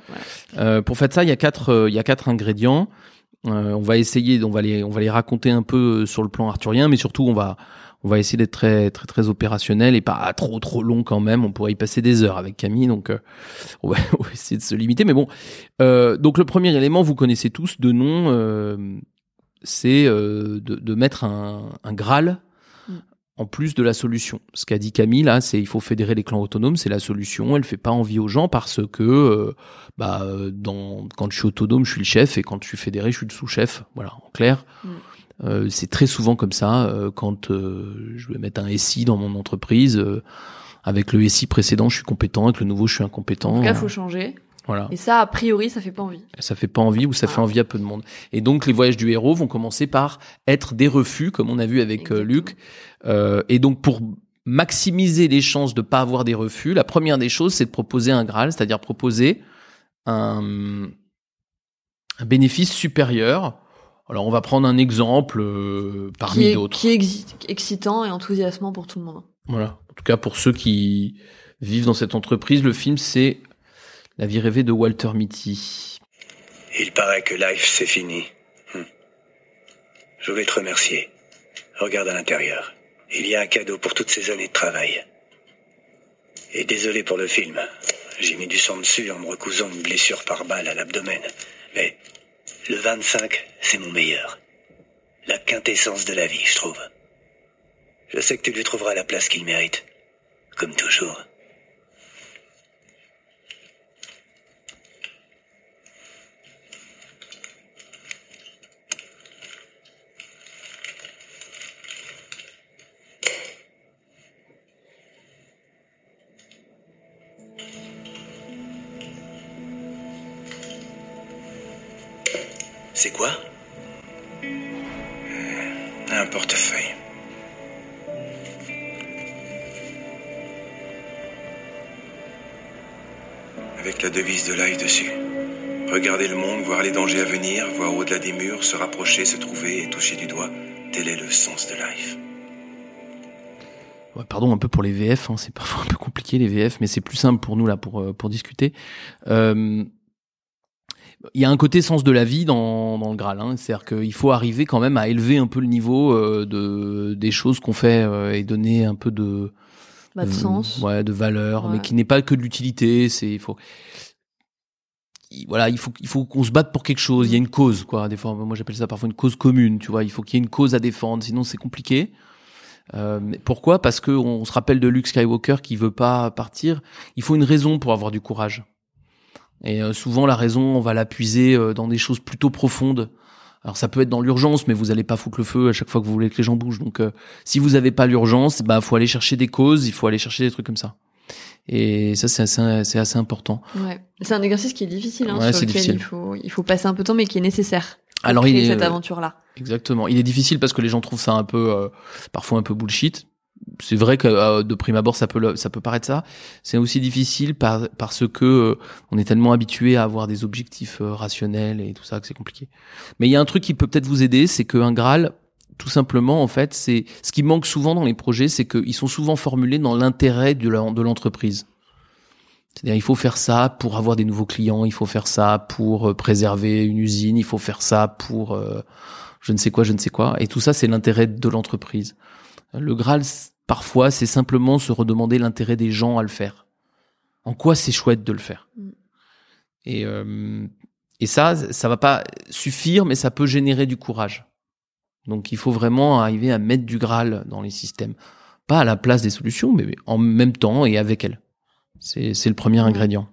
Euh, pour faire ça, il y a quatre, euh, il y a quatre ingrédients. Euh, on va essayer, on va les, on va les raconter un peu euh, sur le plan arthurien, mais surtout on va, on va essayer d'être très, très, très opérationnel et pas trop, trop long quand même. On pourrait y passer des heures avec Camille, donc euh, on, va, on va essayer de se limiter. Mais bon, euh, donc le premier élément, vous connaissez tous de nom, euh, c'est euh, de, de mettre un, un Graal. En plus de la solution. Ce qu'a dit Camille là, c'est il faut fédérer les clans autonomes, c'est la solution. Elle fait pas envie aux gens parce que euh, bah euh, dans quand je suis autonome, je suis le chef et quand je suis fédéré, je suis le sous-chef. Voilà, en clair. Mm. Euh, c'est très souvent comme ça euh, quand je vais mettre un SI dans mon entreprise. avec le SI précédent, je suis compétent, avec le nouveau, je suis incompétent. En tout cas, faut changer. Voilà. Et ça, a priori, ça fait pas envie. Ça fait pas envie ou ça fait envie à peu de monde. Et donc les voyages du héros vont commencer par être des refus, comme on a vu avec euh, Exactement. Luc. Euh, et donc pour maximiser les chances de pas avoir des refus, la première des choses, c'est de proposer un Graal, c'est-à-dire proposer un, un bénéfice supérieur. Alors on va prendre un exemple euh, parmi d'autres. qui est excitant et enthousiasmant pour tout le monde. Voilà. En tout cas, pour ceux qui vivent dans cette entreprise, le film, c'est La vie rêvée de Walter Mitty. Il paraît que Life, c'est fini. Hum. Je voulais te remercier. Regarde à l'intérieur. Il y a un cadeau pour toutes ces années de travail. Et désolé pour le film. J'ai mis du sang dessus en me recousant une blessure par balle à l'abdomen. Mais le 25, c'est mon meilleur. La quintessence de la vie, je trouve. Je sais que tu lui trouveras la place qu'il mérite. Comme toujours. Quoi Un portefeuille. Avec la devise de l'ail dessus. Regarder le monde, voir les dangers à venir, voir au-delà des murs, se rapprocher, se trouver et toucher du doigt. Tel est le sens de life. Pardon un peu pour les VF, hein, c'est parfois un peu compliqué les VF, mais c'est plus simple pour nous là pour euh, pour discuter. Euh, il y a un côté sens de la vie dans, dans le Graal, hein, c'est-à-dire qu'il faut arriver quand même à élever un peu le niveau euh, de des choses qu'on fait euh, et donner un peu de Bah, de sens. ouais, de valeur, mais qui n'est pas que de l'utilité. C'est il faut il- voilà, il faut il faut qu'on se batte pour quelque chose. Il y a une cause, quoi. Des fois, moi j'appelle ça parfois une cause commune. Tu vois, il faut qu'il y ait une cause à défendre, sinon c'est compliqué. Euh, pourquoi? Parce que on, se rappelle de Luke Skywalker qui veut pas partir. Il faut une raison pour avoir du courage. Et euh, souvent la raison, on va la puiser euh, dans des choses plutôt profondes. Alors ça peut être dans l'urgence, mais vous allez pas foutre le feu à chaque fois que vous voulez que les gens bougent. Donc euh, si vous avez pas l'urgence, bah faut aller chercher des causes, il faut aller chercher des trucs comme ça. Et ça c'est assez, c'est assez important. Ouais. C'est un exercice qui est difficile, hein, Ouais, sur c'est lequel difficile. il faut, il faut passer un peu de temps, mais qui est nécessaire. pour Alors, il est, cette euh, aventure-là. Exactement. Il est difficile parce que les gens trouvent ça un peu, euh, parfois un peu bullshit. C'est vrai que euh, de prime abord ça peut ça peut paraître ça. C'est aussi difficile par, parce que euh, on est tellement habitué à avoir des objectifs euh, rationnels et tout ça que c'est compliqué. Mais il y a un truc qui peut peut-être vous aider, c'est qu'un Graal, tout simplement en fait, c'est ce qui manque souvent dans les projets, c'est qu'ils sont souvent formulés dans l'intérêt de l'entreprise. C'est-à-dire, il faut faire ça pour avoir des nouveaux clients, il faut faire ça pour euh, préserver une usine, il faut faire ça pour euh, je ne sais quoi, je ne sais quoi. Et tout ça, c'est l'intérêt de l'entreprise. Le Graal, parfois, c'est simplement se redemander l'intérêt des gens à le faire. En quoi c'est chouette de le faire. Mm. Et, euh, et ça, ça va pas suffire, mais ça peut générer du courage. Donc, il faut vraiment arriver à mettre du Graal dans les systèmes. Pas à la place des solutions, mais en même temps et avec elles. C'est le premier ingrédient.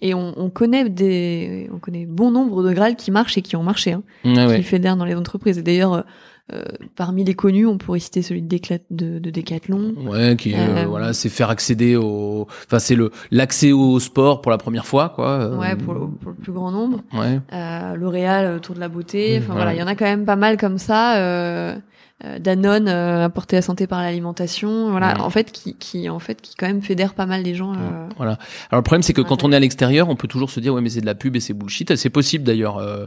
Et on, on connaît des, on connaît bon nombre de Graal qui marchent et qui ont marché, hein, Ouais, qui ouais. fédèrent dans les entreprises. Et d'ailleurs, euh, parmi les connus, on pourrait citer celui de, Décla- de, de Decathlon. Ouais, qui euh, Euh, voilà, c'est faire accéder au, enfin c'est le l'accès au sport pour la première fois, quoi. euh, Ouais, pour le, pour le plus grand nombre. Ouais. Euh, L'Oréal autour de la beauté. Enfin Mmh, voilà, ouais. il y en a quand même pas mal comme ça. Danone, euh, apporter la santé par l'alimentation. Voilà, Ouais. en fait, qui, qui, en fait, qui quand même fédère pas mal les gens. euh, Voilà. Alors le problème c'est que quand on est à l'extérieur, on peut toujours se dire ouais mais c'est de la pub et c'est bullshit. C'est possible d'ailleurs euh,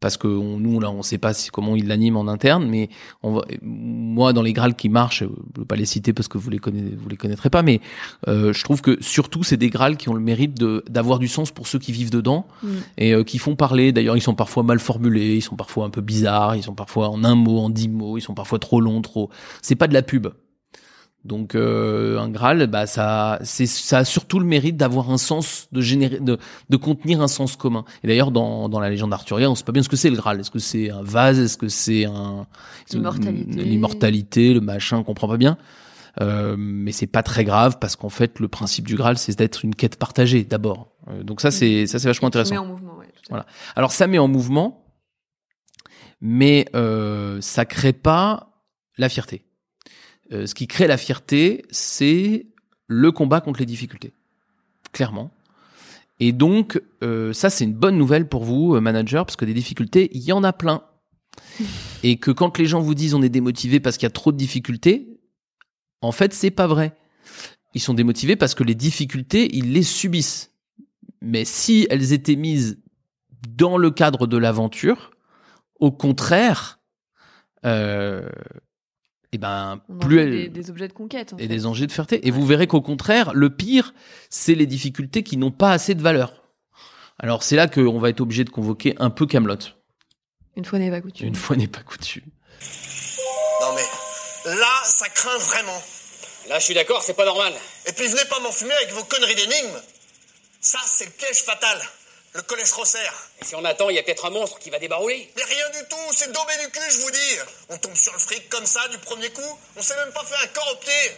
parce que on- nous là on sait pas si, comment ils l'animent en interne, mais on va, moi dans les Graals qui marchent, je vais pas les citer parce que vous les connaissez, vous les connaîtrez pas, mais euh, je trouve que surtout c'est des Graals qui ont le mérite de d'avoir du sens pour ceux qui vivent dedans Mm. et euh, qui font parler. D'ailleurs ils sont parfois mal formulés, ils sont parfois un peu bizarres, ils sont parfois en un mot, en dix mots, ils sont parfois trop longs, trop. C'est pas de la pub. Donc euh, un Graal, bah ça, c'est ça a surtout le mérite d'avoir un sens, de générer, de, de contenir un sens commun. Et d'ailleurs dans dans la légende arthurienne, on sait pas bien ce que c'est le Graal. Est-ce que c'est un vase? Est-ce que c'est un L'immortalité. l'immortalité, le machin, on comprend pas bien. Euh, mais c'est pas très grave parce qu'en fait le principe du Graal c'est d'être une quête partagée d'abord. Euh, donc ça c'est ça c'est vachement qui met intéressant. en mouvement, ouais. Voilà. Alors ça met en mouvement, mais euh, ça crée pas la fierté. Euh, ce qui crée la fierté, c'est le combat contre les difficultés, clairement. Et donc euh, ça c'est une bonne nouvelle pour vous, euh, manager, parce que des difficultés, il y en a plein. Et que quand les gens vous disent on est démotivé parce qu'il y a trop de difficultés, en fait c'est pas vrai. Ils sont démotivés parce que les difficultés, ils les subissent. Mais si elles étaient mises dans le cadre de l'aventure, au contraire, euh, et ben On en plus elle- des, des objets de conquête. en et fait. des enjeux de fierté. Et Ouais. vous verrez qu'au contraire, le pire, c'est les difficultés qui n'ont pas assez de valeur. Alors c'est là qu'on va être obligé de convoquer un peu Camelot. Une fois n'est pas coutume. Une fois n'est pas coutume. Non mais, là, ça craint vraiment. Là, je suis d'accord, c'est pas normal. Et puis venez pas m'enfumer avec vos conneries d'énigmes. Ça, c'est le piège fatal. Le collège Rosser. Et si on attend, il y a peut-être un monstre qui va débarrouler. Mais rien du tout, c'est daubé du cul, je vous dis. On tombe sur le fric comme ça, du premier coup. On s'est même pas fait un corps au pied.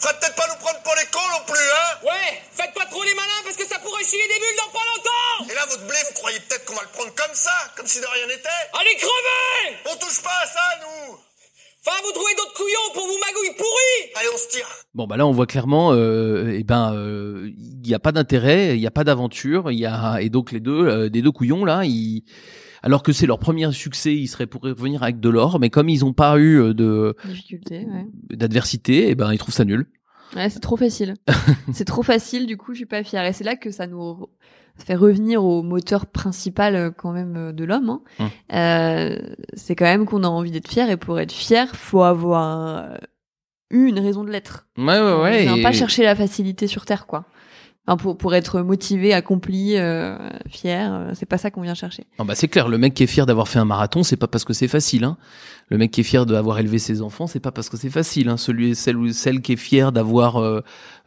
Faudrait peut-être pas nous prendre pour les cons non plus, hein Ouais, faites pas trop les malins parce que ça pourrait chier des bulles dans pas longtemps Et là, votre blé, vous croyez peut-être qu'on va le prendre comme ça, comme si de rien n'était Allez crever On touche pas à ça, nous Enfin, vous trouvez d'autres couillons pour vous magouilles pourris Allez, on se tire. Bon bah là on voit clairement, euh, eh ben euh, il n'y a pas d'intérêt, il n'y a pas d'aventure, il y a et donc les deux, euh, des deux couillons là, ils, alors que c'est leur premier succès, ils seraient pour revenir avec de l'or, mais comme ils n'ont pas eu euh, de Difficulté, ouais. d'adversité, et ben ils trouvent ça nul. Ouais, c'est trop facile. c'est trop facile, du coup, je suis pas fière. Et c'est là que ça nous, fait revenir au moteur principal euh, quand même de l'homme. Hein. Hum. Euh, c'est quand même qu'on a envie d'être fier et pour être fier, faut avoir eu une raison de l'être. Ouais, ouais, ouais. Et- pas chercher la facilité sur terre, quoi. Pour pour être motivé, accompli, euh, fier, euh, c'est pas ça qu'on vient chercher. Non, bah c'est clair, le mec qui est fier d'avoir fait un marathon, c'est pas parce que c'est facile. Hein. Le mec qui est fier d'avoir élevé ses enfants, c'est pas parce que c'est facile. Hein. Celui, celle ou celle qui est fier d'avoir euh,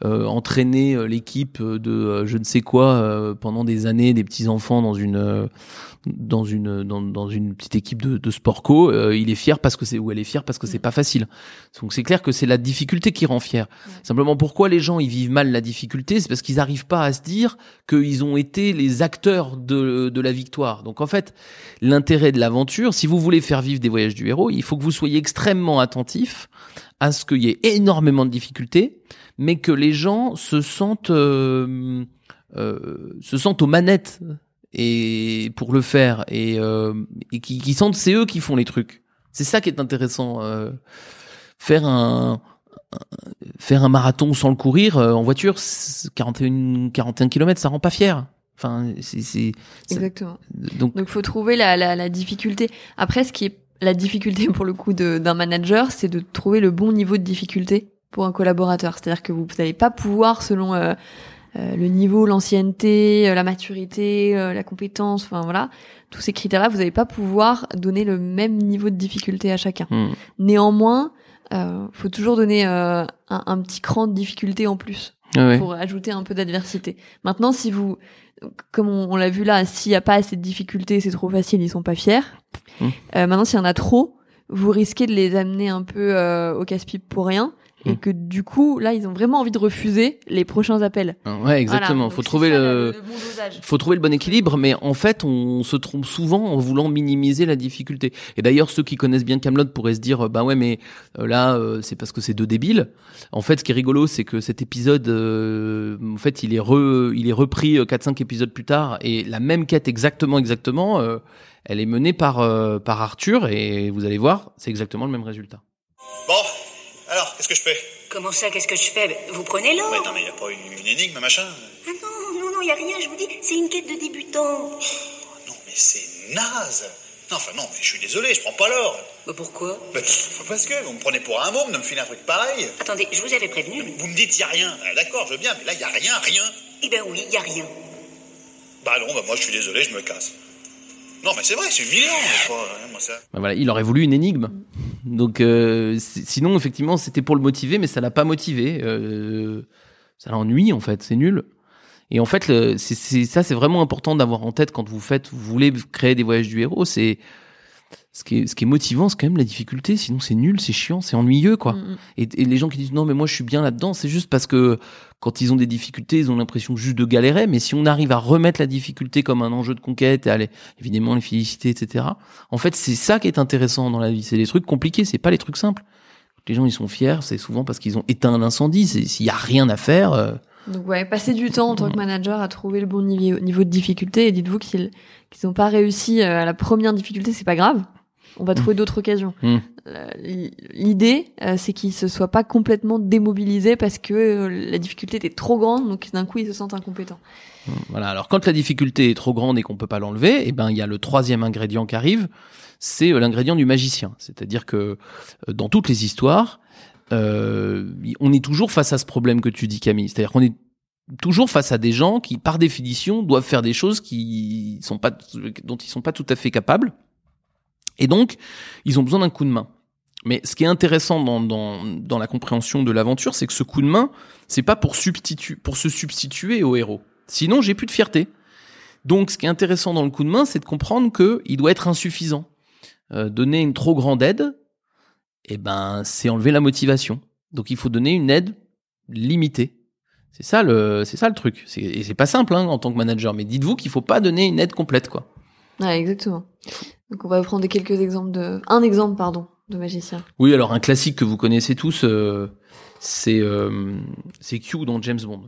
euh, entraîné euh, l'équipe de euh, je ne sais quoi pendant des années, des petits enfants dans une dans une dans, dans une petite équipe de, de sport co, euh, il est fier parce que c'est ou elle est fière parce que c'est pas facile. Donc c'est clair que c'est la difficulté qui rend fier. Simplement pourquoi les gens ils vivent mal la difficulté, c'est parce qu'ils n'arrivent pas à se dire qu'ils ont été les acteurs de, de la victoire. Donc en fait, l'intérêt de l'aventure, si vous voulez faire vivre des voyages du héros, il faut que vous soyez extrêmement attentif à ce qu'il y ait énormément de difficultés, mais que les gens se sentent euh, euh, se sentent aux manettes et pour le faire et, euh, et qui, qui sentent c'est eux qui font les trucs. C'est ça qui est intéressant. euh, faire un faire un marathon sans le courir euh, en voiture, c'est 41 41 km, ça rend pas fier. Enfin, c'est Exactement. donc Donc faut trouver la, la, la difficulté. Après, ce qui est la difficulté pour le coup d'un manager, c'est de trouver le bon niveau de difficulté pour un collaborateur. C'est-à-dire que vous n'allez pas pouvoir, selon euh, euh, le niveau, l'ancienneté, euh, la maturité, euh, la compétence, enfin voilà, tous ces critères-là, vous n'allez pas pouvoir donner le même niveau de difficulté à chacun. Hmm. Néanmoins, euh, faut toujours donner euh, un, un petit cran de difficulté en plus Ouais, ouais. pour ajouter un peu d'adversité. Maintenant, si vous, comme on, on l'a vu là, s'il n'y a pas assez de difficultés, c'est trop facile, ils sont pas fiers. Mm. Euh, maintenant, s'il y en a trop, vous risquez de les amener un peu euh, au casse-pipe pour rien. Et Mm. que du coup, là, ils ont vraiment envie de refuser les prochains appels. Ouais, exactement. Voilà, faut trouver ça, le, le bon dosage. faut trouver le bon équilibre, mais en fait, on se trompe souvent en voulant minimiser la difficulté. Et d'ailleurs, ceux qui connaissent bien Camelot pourraient se dire, euh, bah ouais, mais euh, là, euh, c'est parce que c'est deux débiles. En fait, ce qui est rigolo, c'est que cet épisode, euh, en fait, il est re, il est repris 4-5 épisodes plus tard, et la même quête exactement, exactement, euh, elle est menée par euh, par Arthur, et vous allez voir, c'est exactement le même résultat. Bon, qu'est-ce que je fais? Comment ça, qu'est-ce que je fais? Vous prenez l'or. Mais non, mais y a pas une, une énigme, machin. Ah non, non, non, y a rien, je vous dis, c'est une quête de débutant. Non, mais c'est naze. Non, enfin non, mais je suis désolé, je prends pas l'or. Bah pourquoi? Bah, Parce que vous me prenez pour un môme de me filer un truc pareil. Attendez, je vous avais prévenu. Vous me dites y a rien, Ah, d'accord, je veux bien, mais là y a rien, rien. Eh ben oui, y a rien. Bah non, bah moi je suis désolé, je me casse. Non, mais c'est vrai, c'est humiliant, mais pas, hein, moi ça... Ben voilà, il aurait voulu une énigme. Donc, euh, si- sinon, effectivement, c'était pour le motiver, mais ça l'a pas motivé. Euh, ça l'ennuie, en fait. C'est nul. Et en fait, le- ça, c'est vraiment important d'avoir en tête quand vous faites, vous voulez créer des voyages du héros. C'est ce qui est, ce qui est motivant, c'est quand même la difficulté. Sinon, c'est nul, c'est chiant, c'est ennuyeux, quoi. Mm, mm. Et, et les gens qui disent non, mais moi, je suis bien là-dedans, c'est juste parce que quand ils ont des difficultés, ils ont l'impression juste de galérer. Mais si on arrive à remettre la difficulté comme un enjeu de conquête, et aller évidemment les féliciter, etc. En fait, c'est ça qui est intéressant dans la vie. C'est les trucs compliqués, c'est pas les trucs simples. Les gens, ils sont fiers, c'est souvent parce qu'ils ont éteint l'incendie. C'est- S'il y a rien à faire, euh, Donc ouais, passez du temps en tant que manager à trouver le bon niveau, de difficulté et dites-vous qu'ils qu'ils n'ont pas réussi euh, à la première difficulté, c'est pas grave. On va trouver d'autres occasions. Mm. Euh, L'idée, euh, c'est qu'ils se soient pas complètement démobilisés parce que la difficulté était trop grande, donc d'un coup ils se sentent incompétents. Voilà. Alors quand la difficulté est trop grande et qu'on peut pas l'enlever, eh ben il y a le troisième ingrédient qui arrive, c'est l'ingrédient du magicien. C'est-à-dire que dans toutes les histoires, euh, on est toujours face à ce problème que tu dis Camille. C'est-à-dire qu'on est toujours face à des gens qui, par définition, doivent faire des choses qui sont pas dont ils sont pas tout à fait capables. Et donc, ils ont besoin d'un coup de main. Mais ce qui est intéressant dans, dans, dans la compréhension de l'aventure, c'est que ce coup de main, c'est pas pour, substitu pour se substituer au héros. Sinon, j'ai plus de fierté. Donc, ce qui est intéressant dans le coup de main, c'est de comprendre que il doit être insuffisant. Euh, donner une trop grande aide, eh ben, c'est enlever la motivation. Donc, il faut donner une aide limitée. C'est ça le, c'est ça le truc. C'est, et c'est pas simple hein, en tant que manager. Mais dites-vous qu'il faut pas donner une aide complète, quoi. Ouais, exactement. Donc on va prendre quelques exemples de, un exemple pardon, de magicien. Oui, alors un classique que vous connaissez tous, euh, c'est euh, c'est Q dans James Bond.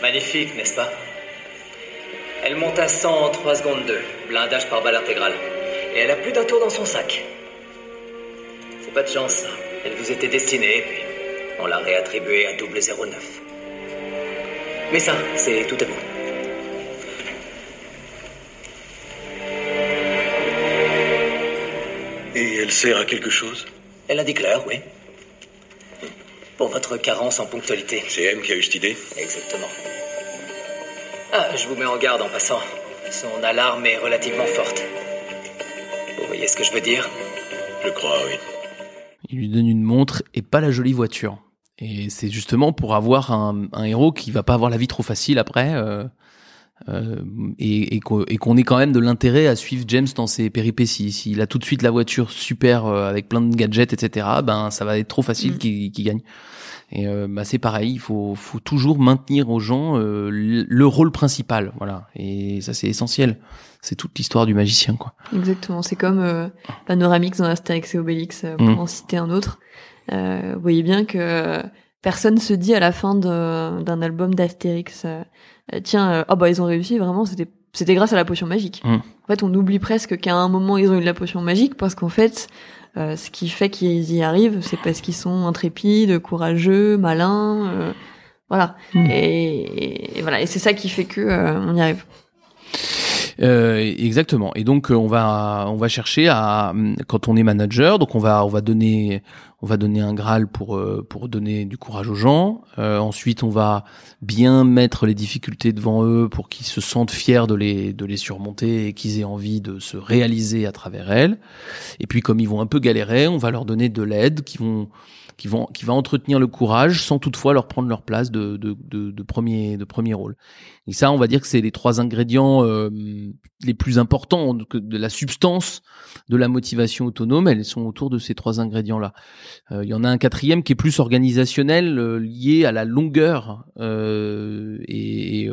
Magnifique, n'est-ce pas? Elle monte à 100 en 3 secondes 2, blindage par balle intégrale. Et elle a plus d'un tour dans son sac. C'est pas de chance, ça. Elle vous était destinée, et puis On l'a réattribué à double 09. Mais ça, c'est tout à vous. Et elle sert à quelque chose? Elle indique l'heure, oui. Pour votre carence en ponctualité. C'est M qui a eu cette idée? Exactement. Ah, je vous mets en garde en passant. Son alarme est relativement forte. Vous voyez ce que je veux dire? Je crois, oui. Il lui donne une montre et pas la jolie voiture. Et c'est justement pour avoir un, un, héros qui va pas avoir la vie trop facile après. Euh, euh, et, et qu'on ait quand même de l'intérêt à suivre James dans ses péripéties. S'il a tout de suite la voiture super euh, avec plein de gadgets, etc., ben ça va être trop facile mm. qu'il gagne. Et euh, bah, c'est pareil, il faut, faut toujours maintenir aux gens euh, le, rôle principal, voilà. Et ça c'est essentiel. C'est toute l'histoire du magicien, quoi. Exactement. C'est comme Panoramix dans Astérix et Obélix, pour mm. en citer un autre. vous voyez bien que personne se dit à la fin d'un album d'Astérix, tiens, oh bah ils ont réussi, vraiment, c'était c'était grâce à la potion magique. Mm. En fait, on oublie presque qu'à un moment ils ont eu la potion magique parce qu'en fait, euh, ce qui fait qu'ils y arrivent, c'est parce qu'ils sont intrépides, courageux, malins, euh, voilà. Hmm. Et, voilà, et c'est ça qui fait que euh, on y arrive. Euh, exactement. Et donc on va on va chercher à quand on est manager, donc on va on va donner on va donner un Graal pour euh, pour donner du courage aux gens. Euh, ensuite, on va bien mettre les difficultés devant eux pour qu'ils se sentent fiers de les de les surmonter et qu'ils aient envie de se réaliser à travers elles. Et puis, comme ils vont un peu galérer, on va leur donner de l'aide qui vont qui vont qui va entretenir le courage sans toutefois leur prendre leur place de de, de, premier de premier rôle. Et ça, on va dire que c'est les trois ingrédients euh, les plus importants de, la substance de la motivation autonome. Elles sont autour de ces trois ingrédients-là. Euh, il y en a un quatrième qui est plus organisationnel, euh, lié à la longueur. Et,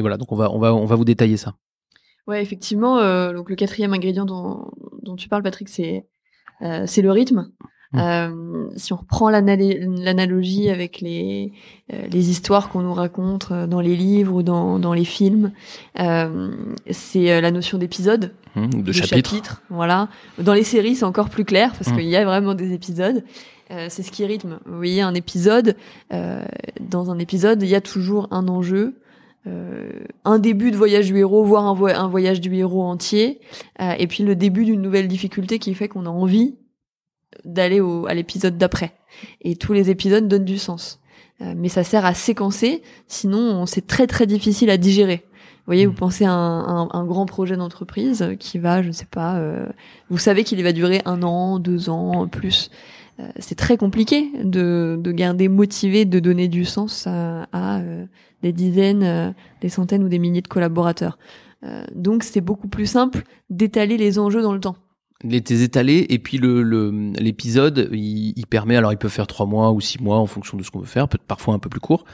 voilà, donc on va on va on va vous détailler ça. Ouais, effectivement. donc le quatrième ingrédient dont, dont tu parles, Patrick, c'est c'est le rythme. Mmh. Euh, si on reprend l'analogie avec les, euh, les histoires qu'on nous raconte euh, dans les livres ou dans, dans les films, euh, c'est la notion d'épisode, mmh, de, de chapitre. Voilà. Dans les séries, c'est encore plus clair parce mmh. qu'il y a vraiment des épisodes. c'est ce qui rythme. Vous voyez, un épisode, dans un épisode, il y a toujours un enjeu. un début de voyage du héros, voire un, un voyage du héros entier, et puis le début d'une nouvelle difficulté qui fait qu'on a envie d'aller au, à l'épisode d'après. Et tous les épisodes donnent du sens. Euh, mais ça sert à séquencer, sinon c'est très très difficile à digérer. Vous voyez, vous mm. pensez à un, un, grand projet d'entreprise qui va, je ne sais pas, euh, vous savez qu'il va durer un an, deux ans, plus. Euh, c'est très compliqué de, de garder motivé, de donner du sens à, à des dizaines, des centaines ou des milliers de collaborateurs. donc c'est beaucoup plus simple d'étaler les enjeux dans le temps les étalé et puis le l'épisode il, il, permet alors il peut faire trois mois ou six mois en fonction de ce qu'on veut faire peut-être parfois un peu plus court.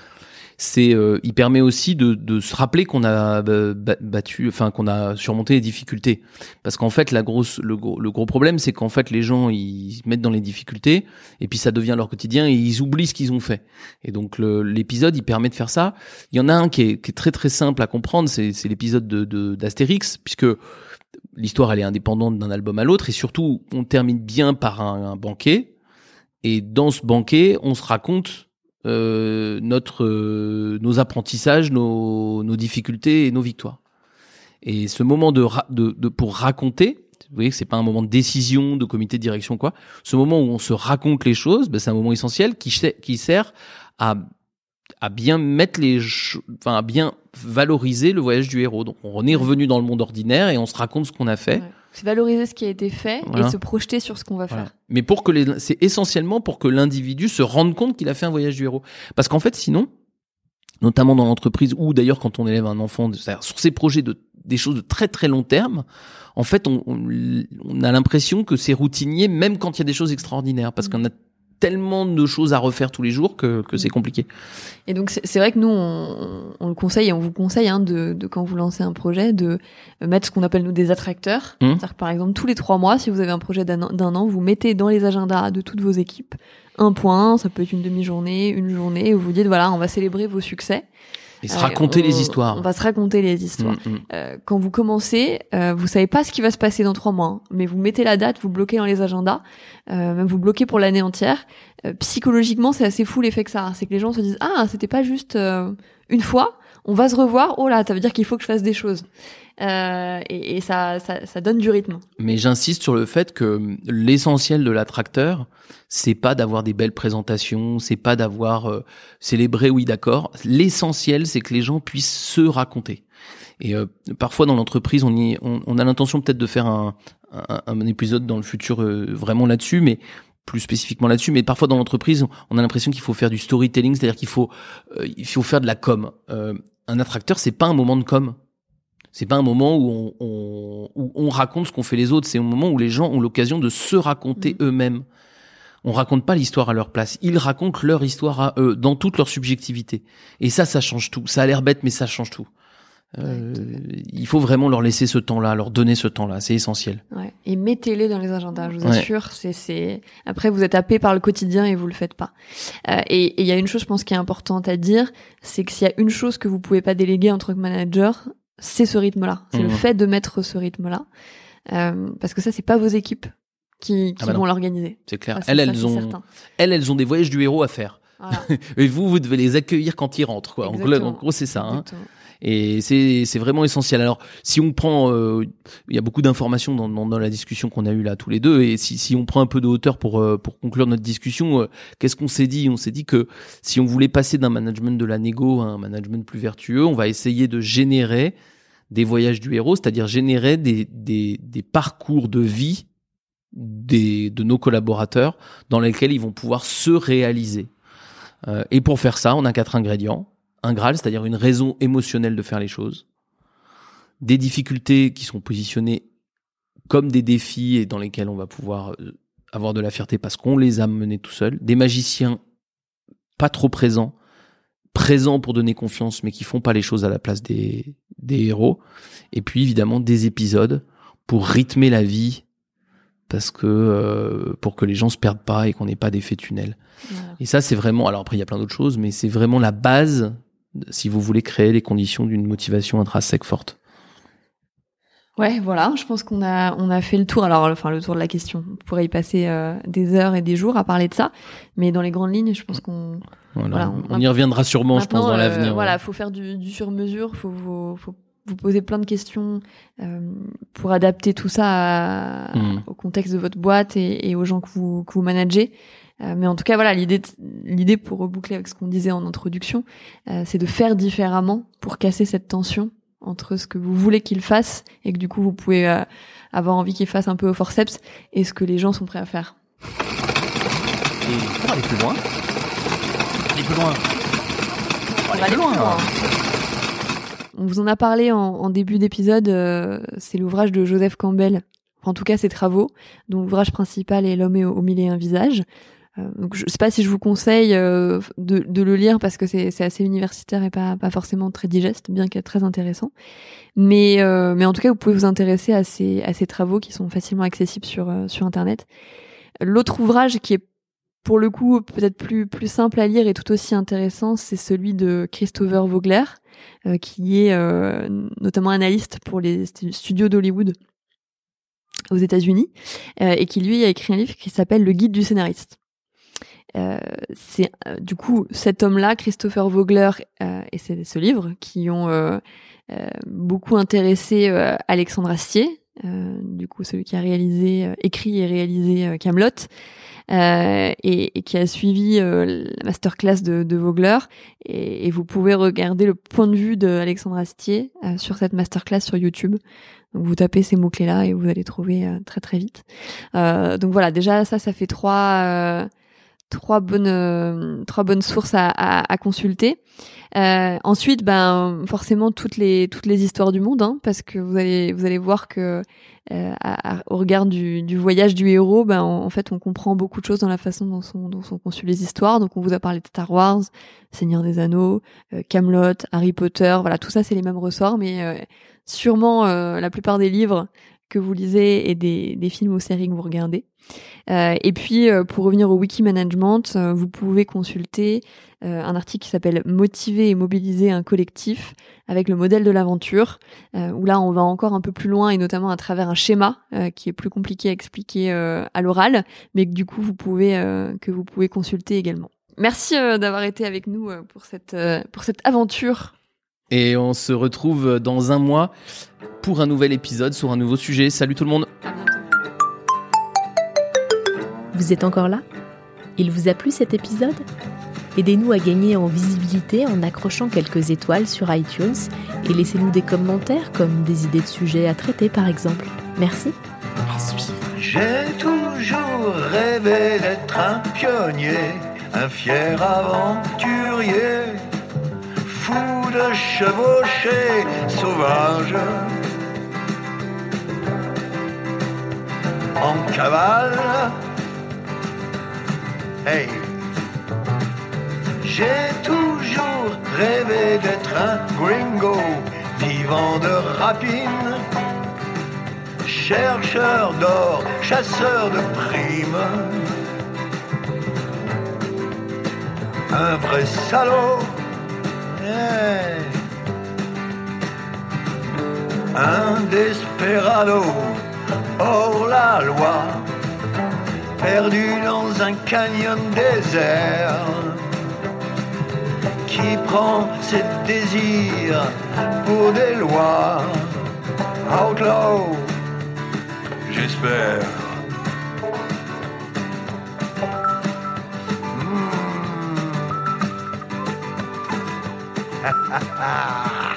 C'est euh, il permet aussi de, de se rappeler qu'on a battu enfin qu'on a surmonté les difficultés. Parce qu'en fait la grosse le gros le gros problème c'est qu'en fait les gens ils se mettent dans les difficultés et puis ça devient leur quotidien et ils oublient ce qu'ils ont fait. Et donc l'épisode il permet de faire ça. Il y en a un qui est, qui est très très simple à comprendre c'est l'épisode de d'Astérix puisque l'histoire elle est indépendante d'un album à l'autre et surtout on termine bien par un, banquet et dans ce banquet on se raconte euh, notre euh, nos apprentissages, nos, nos difficultés et nos victoires. Et ce moment de, de, de pour raconter, vous voyez que c'est pas un moment de décision, de comité de direction quoi. Ce moment où on se raconte les choses, ben c'est un moment essentiel qui, qui sert à à bien mettre les, enfin à bien valoriser le voyage du héros. Donc on est revenu dans le monde ordinaire et on se raconte ce qu'on a fait. C'est valoriser ce qui a été fait et se projeter sur ce qu'on va faire. Mais pour que les, c'est essentiellement pour que l'individu se rende compte qu'il a fait un voyage du héros. Parce qu'en fait, sinon, notamment dans l'entreprise ou d'ailleurs quand on élève un enfant, sur ces projets de des choses de très très long terme, en fait, on, on a l'impression que c'est routinier, même quand il y a des choses extraordinaires, parce mm. qu'on a tellement de choses à refaire tous les jours que, que c'est compliqué. Et donc c'est vrai que nous on, on, le conseille et on vous conseille hein, de, de, quand vous lancez un projet de mettre ce qu'on appelle nous des attracteurs. Mmh. C'est-à-dire que, par exemple tous les trois mois, si vous avez un projet d'un an, d'un an, vous mettez dans les agendas de toutes vos équipes un point, ça peut être une demi-journée, une journée, où vous dites voilà, on va célébrer vos succès. Et se raconter on- les histoires. On va se raconter les histoires. Mm, mm. Euh, quand vous commencez, euh, vous savez pas ce qui va se passer dans trois mois, hein, mais vous mettez la date, vous bloquez dans les agendas, euh, même vous bloquez pour l'année entière. Euh, psychologiquement, c'est assez fou l'effet que ça a. C'est que les gens se disent ah c'était pas juste euh, une fois, on va se revoir. Oh là, ça veut dire qu'il faut que je fasse des choses. Euh, et et ça, ça, ça donne du rythme. Mais j'insiste sur le fait que l'essentiel de l'attracteur, c'est pas d'avoir des belles présentations, c'est pas d'avoir euh, célébré, oui d'accord. L'essentiel, c'est que les gens puissent se raconter. Et euh, parfois dans l'entreprise, on, on, on a l'intention peut-être de faire un, un, un épisode dans le futur euh, vraiment là-dessus, mais plus spécifiquement là-dessus, mais parfois dans l'entreprise, on a l'impression qu'il faut faire du storytelling, c'est-à-dire qu'il faut, euh, il faut faire de la com. Euh, un attracteur, c'est pas un moment de com. C'est pas un moment où on, on- où on raconte ce qu'ont fait les autres. C'est un moment où les gens ont l'occasion de se raconter eux-mêmes. On raconte pas l'histoire à leur place. Ils racontent leur histoire à eux, dans toute leur subjectivité. Et ça, ça change tout. Ça a l'air bête, mais ça change tout. Euh, il faut vraiment leur laisser ce temps-là, leur donner ce temps-là. C'est essentiel. Ouais. Et mettez-les dans les agendas, je vous Ouais. assure. C'est. Après, vous êtes happé par le quotidien et vous le faites pas. Euh, et il y a une chose, je pense, qui est importante à dire, c'est que s'il y a une chose que vous pouvez pas déléguer en tant que manager, c'est ce rythme-là. C'est le Mhm. fait de mettre ce rythme-là, Euh, parce que ça, c'est pas vos équipes qui, qui Ah bah vont l'organiser. C'est clair. Elles, ça, elles ont, certain. elles, elles ont des voyages du héros à faire. Voilà. Et vous, vous devez les accueillir quand ils rentrent, quoi. En gros, Exactement. en gros, c'est ça. Et c'est c'est vraiment essentiel. Alors, si on prend, euh, il y a beaucoup d'informations dans, dans, dans la discussion qu'on a eue là tous les deux, et si, si on prend un peu de hauteur pour euh, pour conclure notre discussion, euh, qu'est-ce qu'on s'est dit? On s'est dit que si on voulait passer d'un management de la négo à un management plus vertueux, on va essayer de générer des voyages du héros, c'est-à-dire générer des, des, des parcours de vie des, de nos collaborateurs dans lesquels ils vont pouvoir se réaliser. Euh, et pour faire ça, on a quatre ingrédients. Un Graal, c'est-à-dire une raison émotionnelle de faire les choses. Des difficultés qui sont positionnées comme des défis et dans lesquels on va pouvoir euh, avoir de la fierté parce qu'on les a menés tout seuls. Des magiciens pas trop présents, présents pour donner confiance mais qui font pas les choses à la place des, des héros. Et puis évidemment des épisodes pour rythmer la vie parce que euh, pour que les gens se perdent pas et qu'on n'ait pas d'effet tunnel. Voilà. Et ça, c'est vraiment. Alors après, il y a plein d'autres choses, mais c'est vraiment la base si vous voulez créer les conditions d'une motivation intrinsèque forte. Ouais, voilà. Je pense qu'on a on a fait le tour. Alors, enfin, le tour de la question. On pourrait y passer euh, des heures et des jours à parler de ça, mais dans les grandes lignes, je pense qu'on Voilà. Voilà, on, y reviendra sûrement, je pense, dans euh, l'avenir. Voilà, faut faire du, du sur-mesure, faut, faut, faut vous poser plein de questions euh, pour adapter tout ça à- Mm. au contexte de votre boîte et, et aux gens que vous, que vous managez. Euh, mais en tout cas, voilà, l'idée, l'idée pour reboucler avec ce qu'on disait en introduction, euh, c'est de faire différemment pour casser cette tension entre ce que vous voulez qu'il fasse et que du coup vous pouvez euh, avoir envie qu'il fasse un peu au forceps et ce que les gens sont prêts à faire. Et pour aller plus loin, aller plus loin. Aller plus loin. On vous en a parlé en, en début d'épisode, euh, c'est l'ouvrage de Joseph Campbell, en tout cas ses travaux, dont l'ouvrage principal est L'homme et au, au mille et un visages. Euh, donc je sais pas si je vous conseille euh, de, de le lire parce que c'est assez universitaire et pas, pas forcément très digeste, bien qu'il très intéressant. Mais, euh, mais en tout cas, vous pouvez vous intéresser à ces, à ces travaux qui sont facilement accessibles sur, euh, sur Internet. L'autre ouvrage qui est pour le coup peut-être plus, plus simple à lire et tout aussi intéressant, c'est celui de Christopher Vogler, euh, qui est euh, notamment analyste pour les stu- studios d'Hollywood aux États-Unis, et qui lui a écrit un livre qui s'appelle Le guide du scénariste. Euh, c'est euh, du coup cet homme-là, Christopher Vogler, euh, et c'est ce livre qui ont euh, euh, beaucoup intéressé Alexandre Astier, du coup celui qui a réalisé, écrit et réalisé Camelot, et, et qui a suivi la masterclass de, de Vogler. Et, et vous pouvez regarder le point de vue de Alexandre Astier sur cette masterclass sur YouTube. Donc vous tapez ces mots clés là et vous allez trouver très très vite. Donc voilà, déjà ça, ça fait trois trois bonnes euh, trois bonnes sources à, consulter. Euh, ensuite, ben forcément toutes les toutes les histoires du monde, hein, parce que vous allez vous allez voir que euh, au regard du, voyage du héros, ben en, fait on comprend beaucoup de choses dans la façon dont sont dont conçues les histoires. Donc on vous a parlé de Star Wars, Seigneur des Anneaux, Camelot, Harry Potter, voilà tout ça c'est les mêmes ressorts, mais sûrement la plupart des livres que vous lisez et des, films ou séries que vous regardez. Euh, et puis, euh, pour revenir au wiki management, euh, vous pouvez consulter un article qui s'appelle Motiver et mobiliser un collectif avec le modèle de l'aventure, où là, on va encore un peu plus loin et notamment à travers un schéma qui est plus compliqué à expliquer à l'oral, mais que du coup, vous pouvez que vous pouvez consulter également. Merci d'avoir été avec nous pour cette pour cette aventure. Et on se retrouve dans un mois pour un nouvel épisode sur un nouveau sujet. Salut tout le monde. Vous êtes encore là? Il vous a plu cet épisode? Aidez-nous à gagner en visibilité en accrochant quelques étoiles sur iTunes et laissez-nous des commentaires comme des idées de sujets à traiter par exemple. Merci. À suivre. J'ai toujours rêvé d'être un pionnier, un fier aventurier, fou de chevaucher, sauvage. En cavale, hey, j'ai toujours rêvé d'être un gringo, vivant de rapine. Chercheur d'or, chasseur de primes. Un vrai salaud, un desperado, hors la loi, perdu dans un canyon désert, qui prend ses désirs pour des lois. Outlaw, j'espère. Hmm.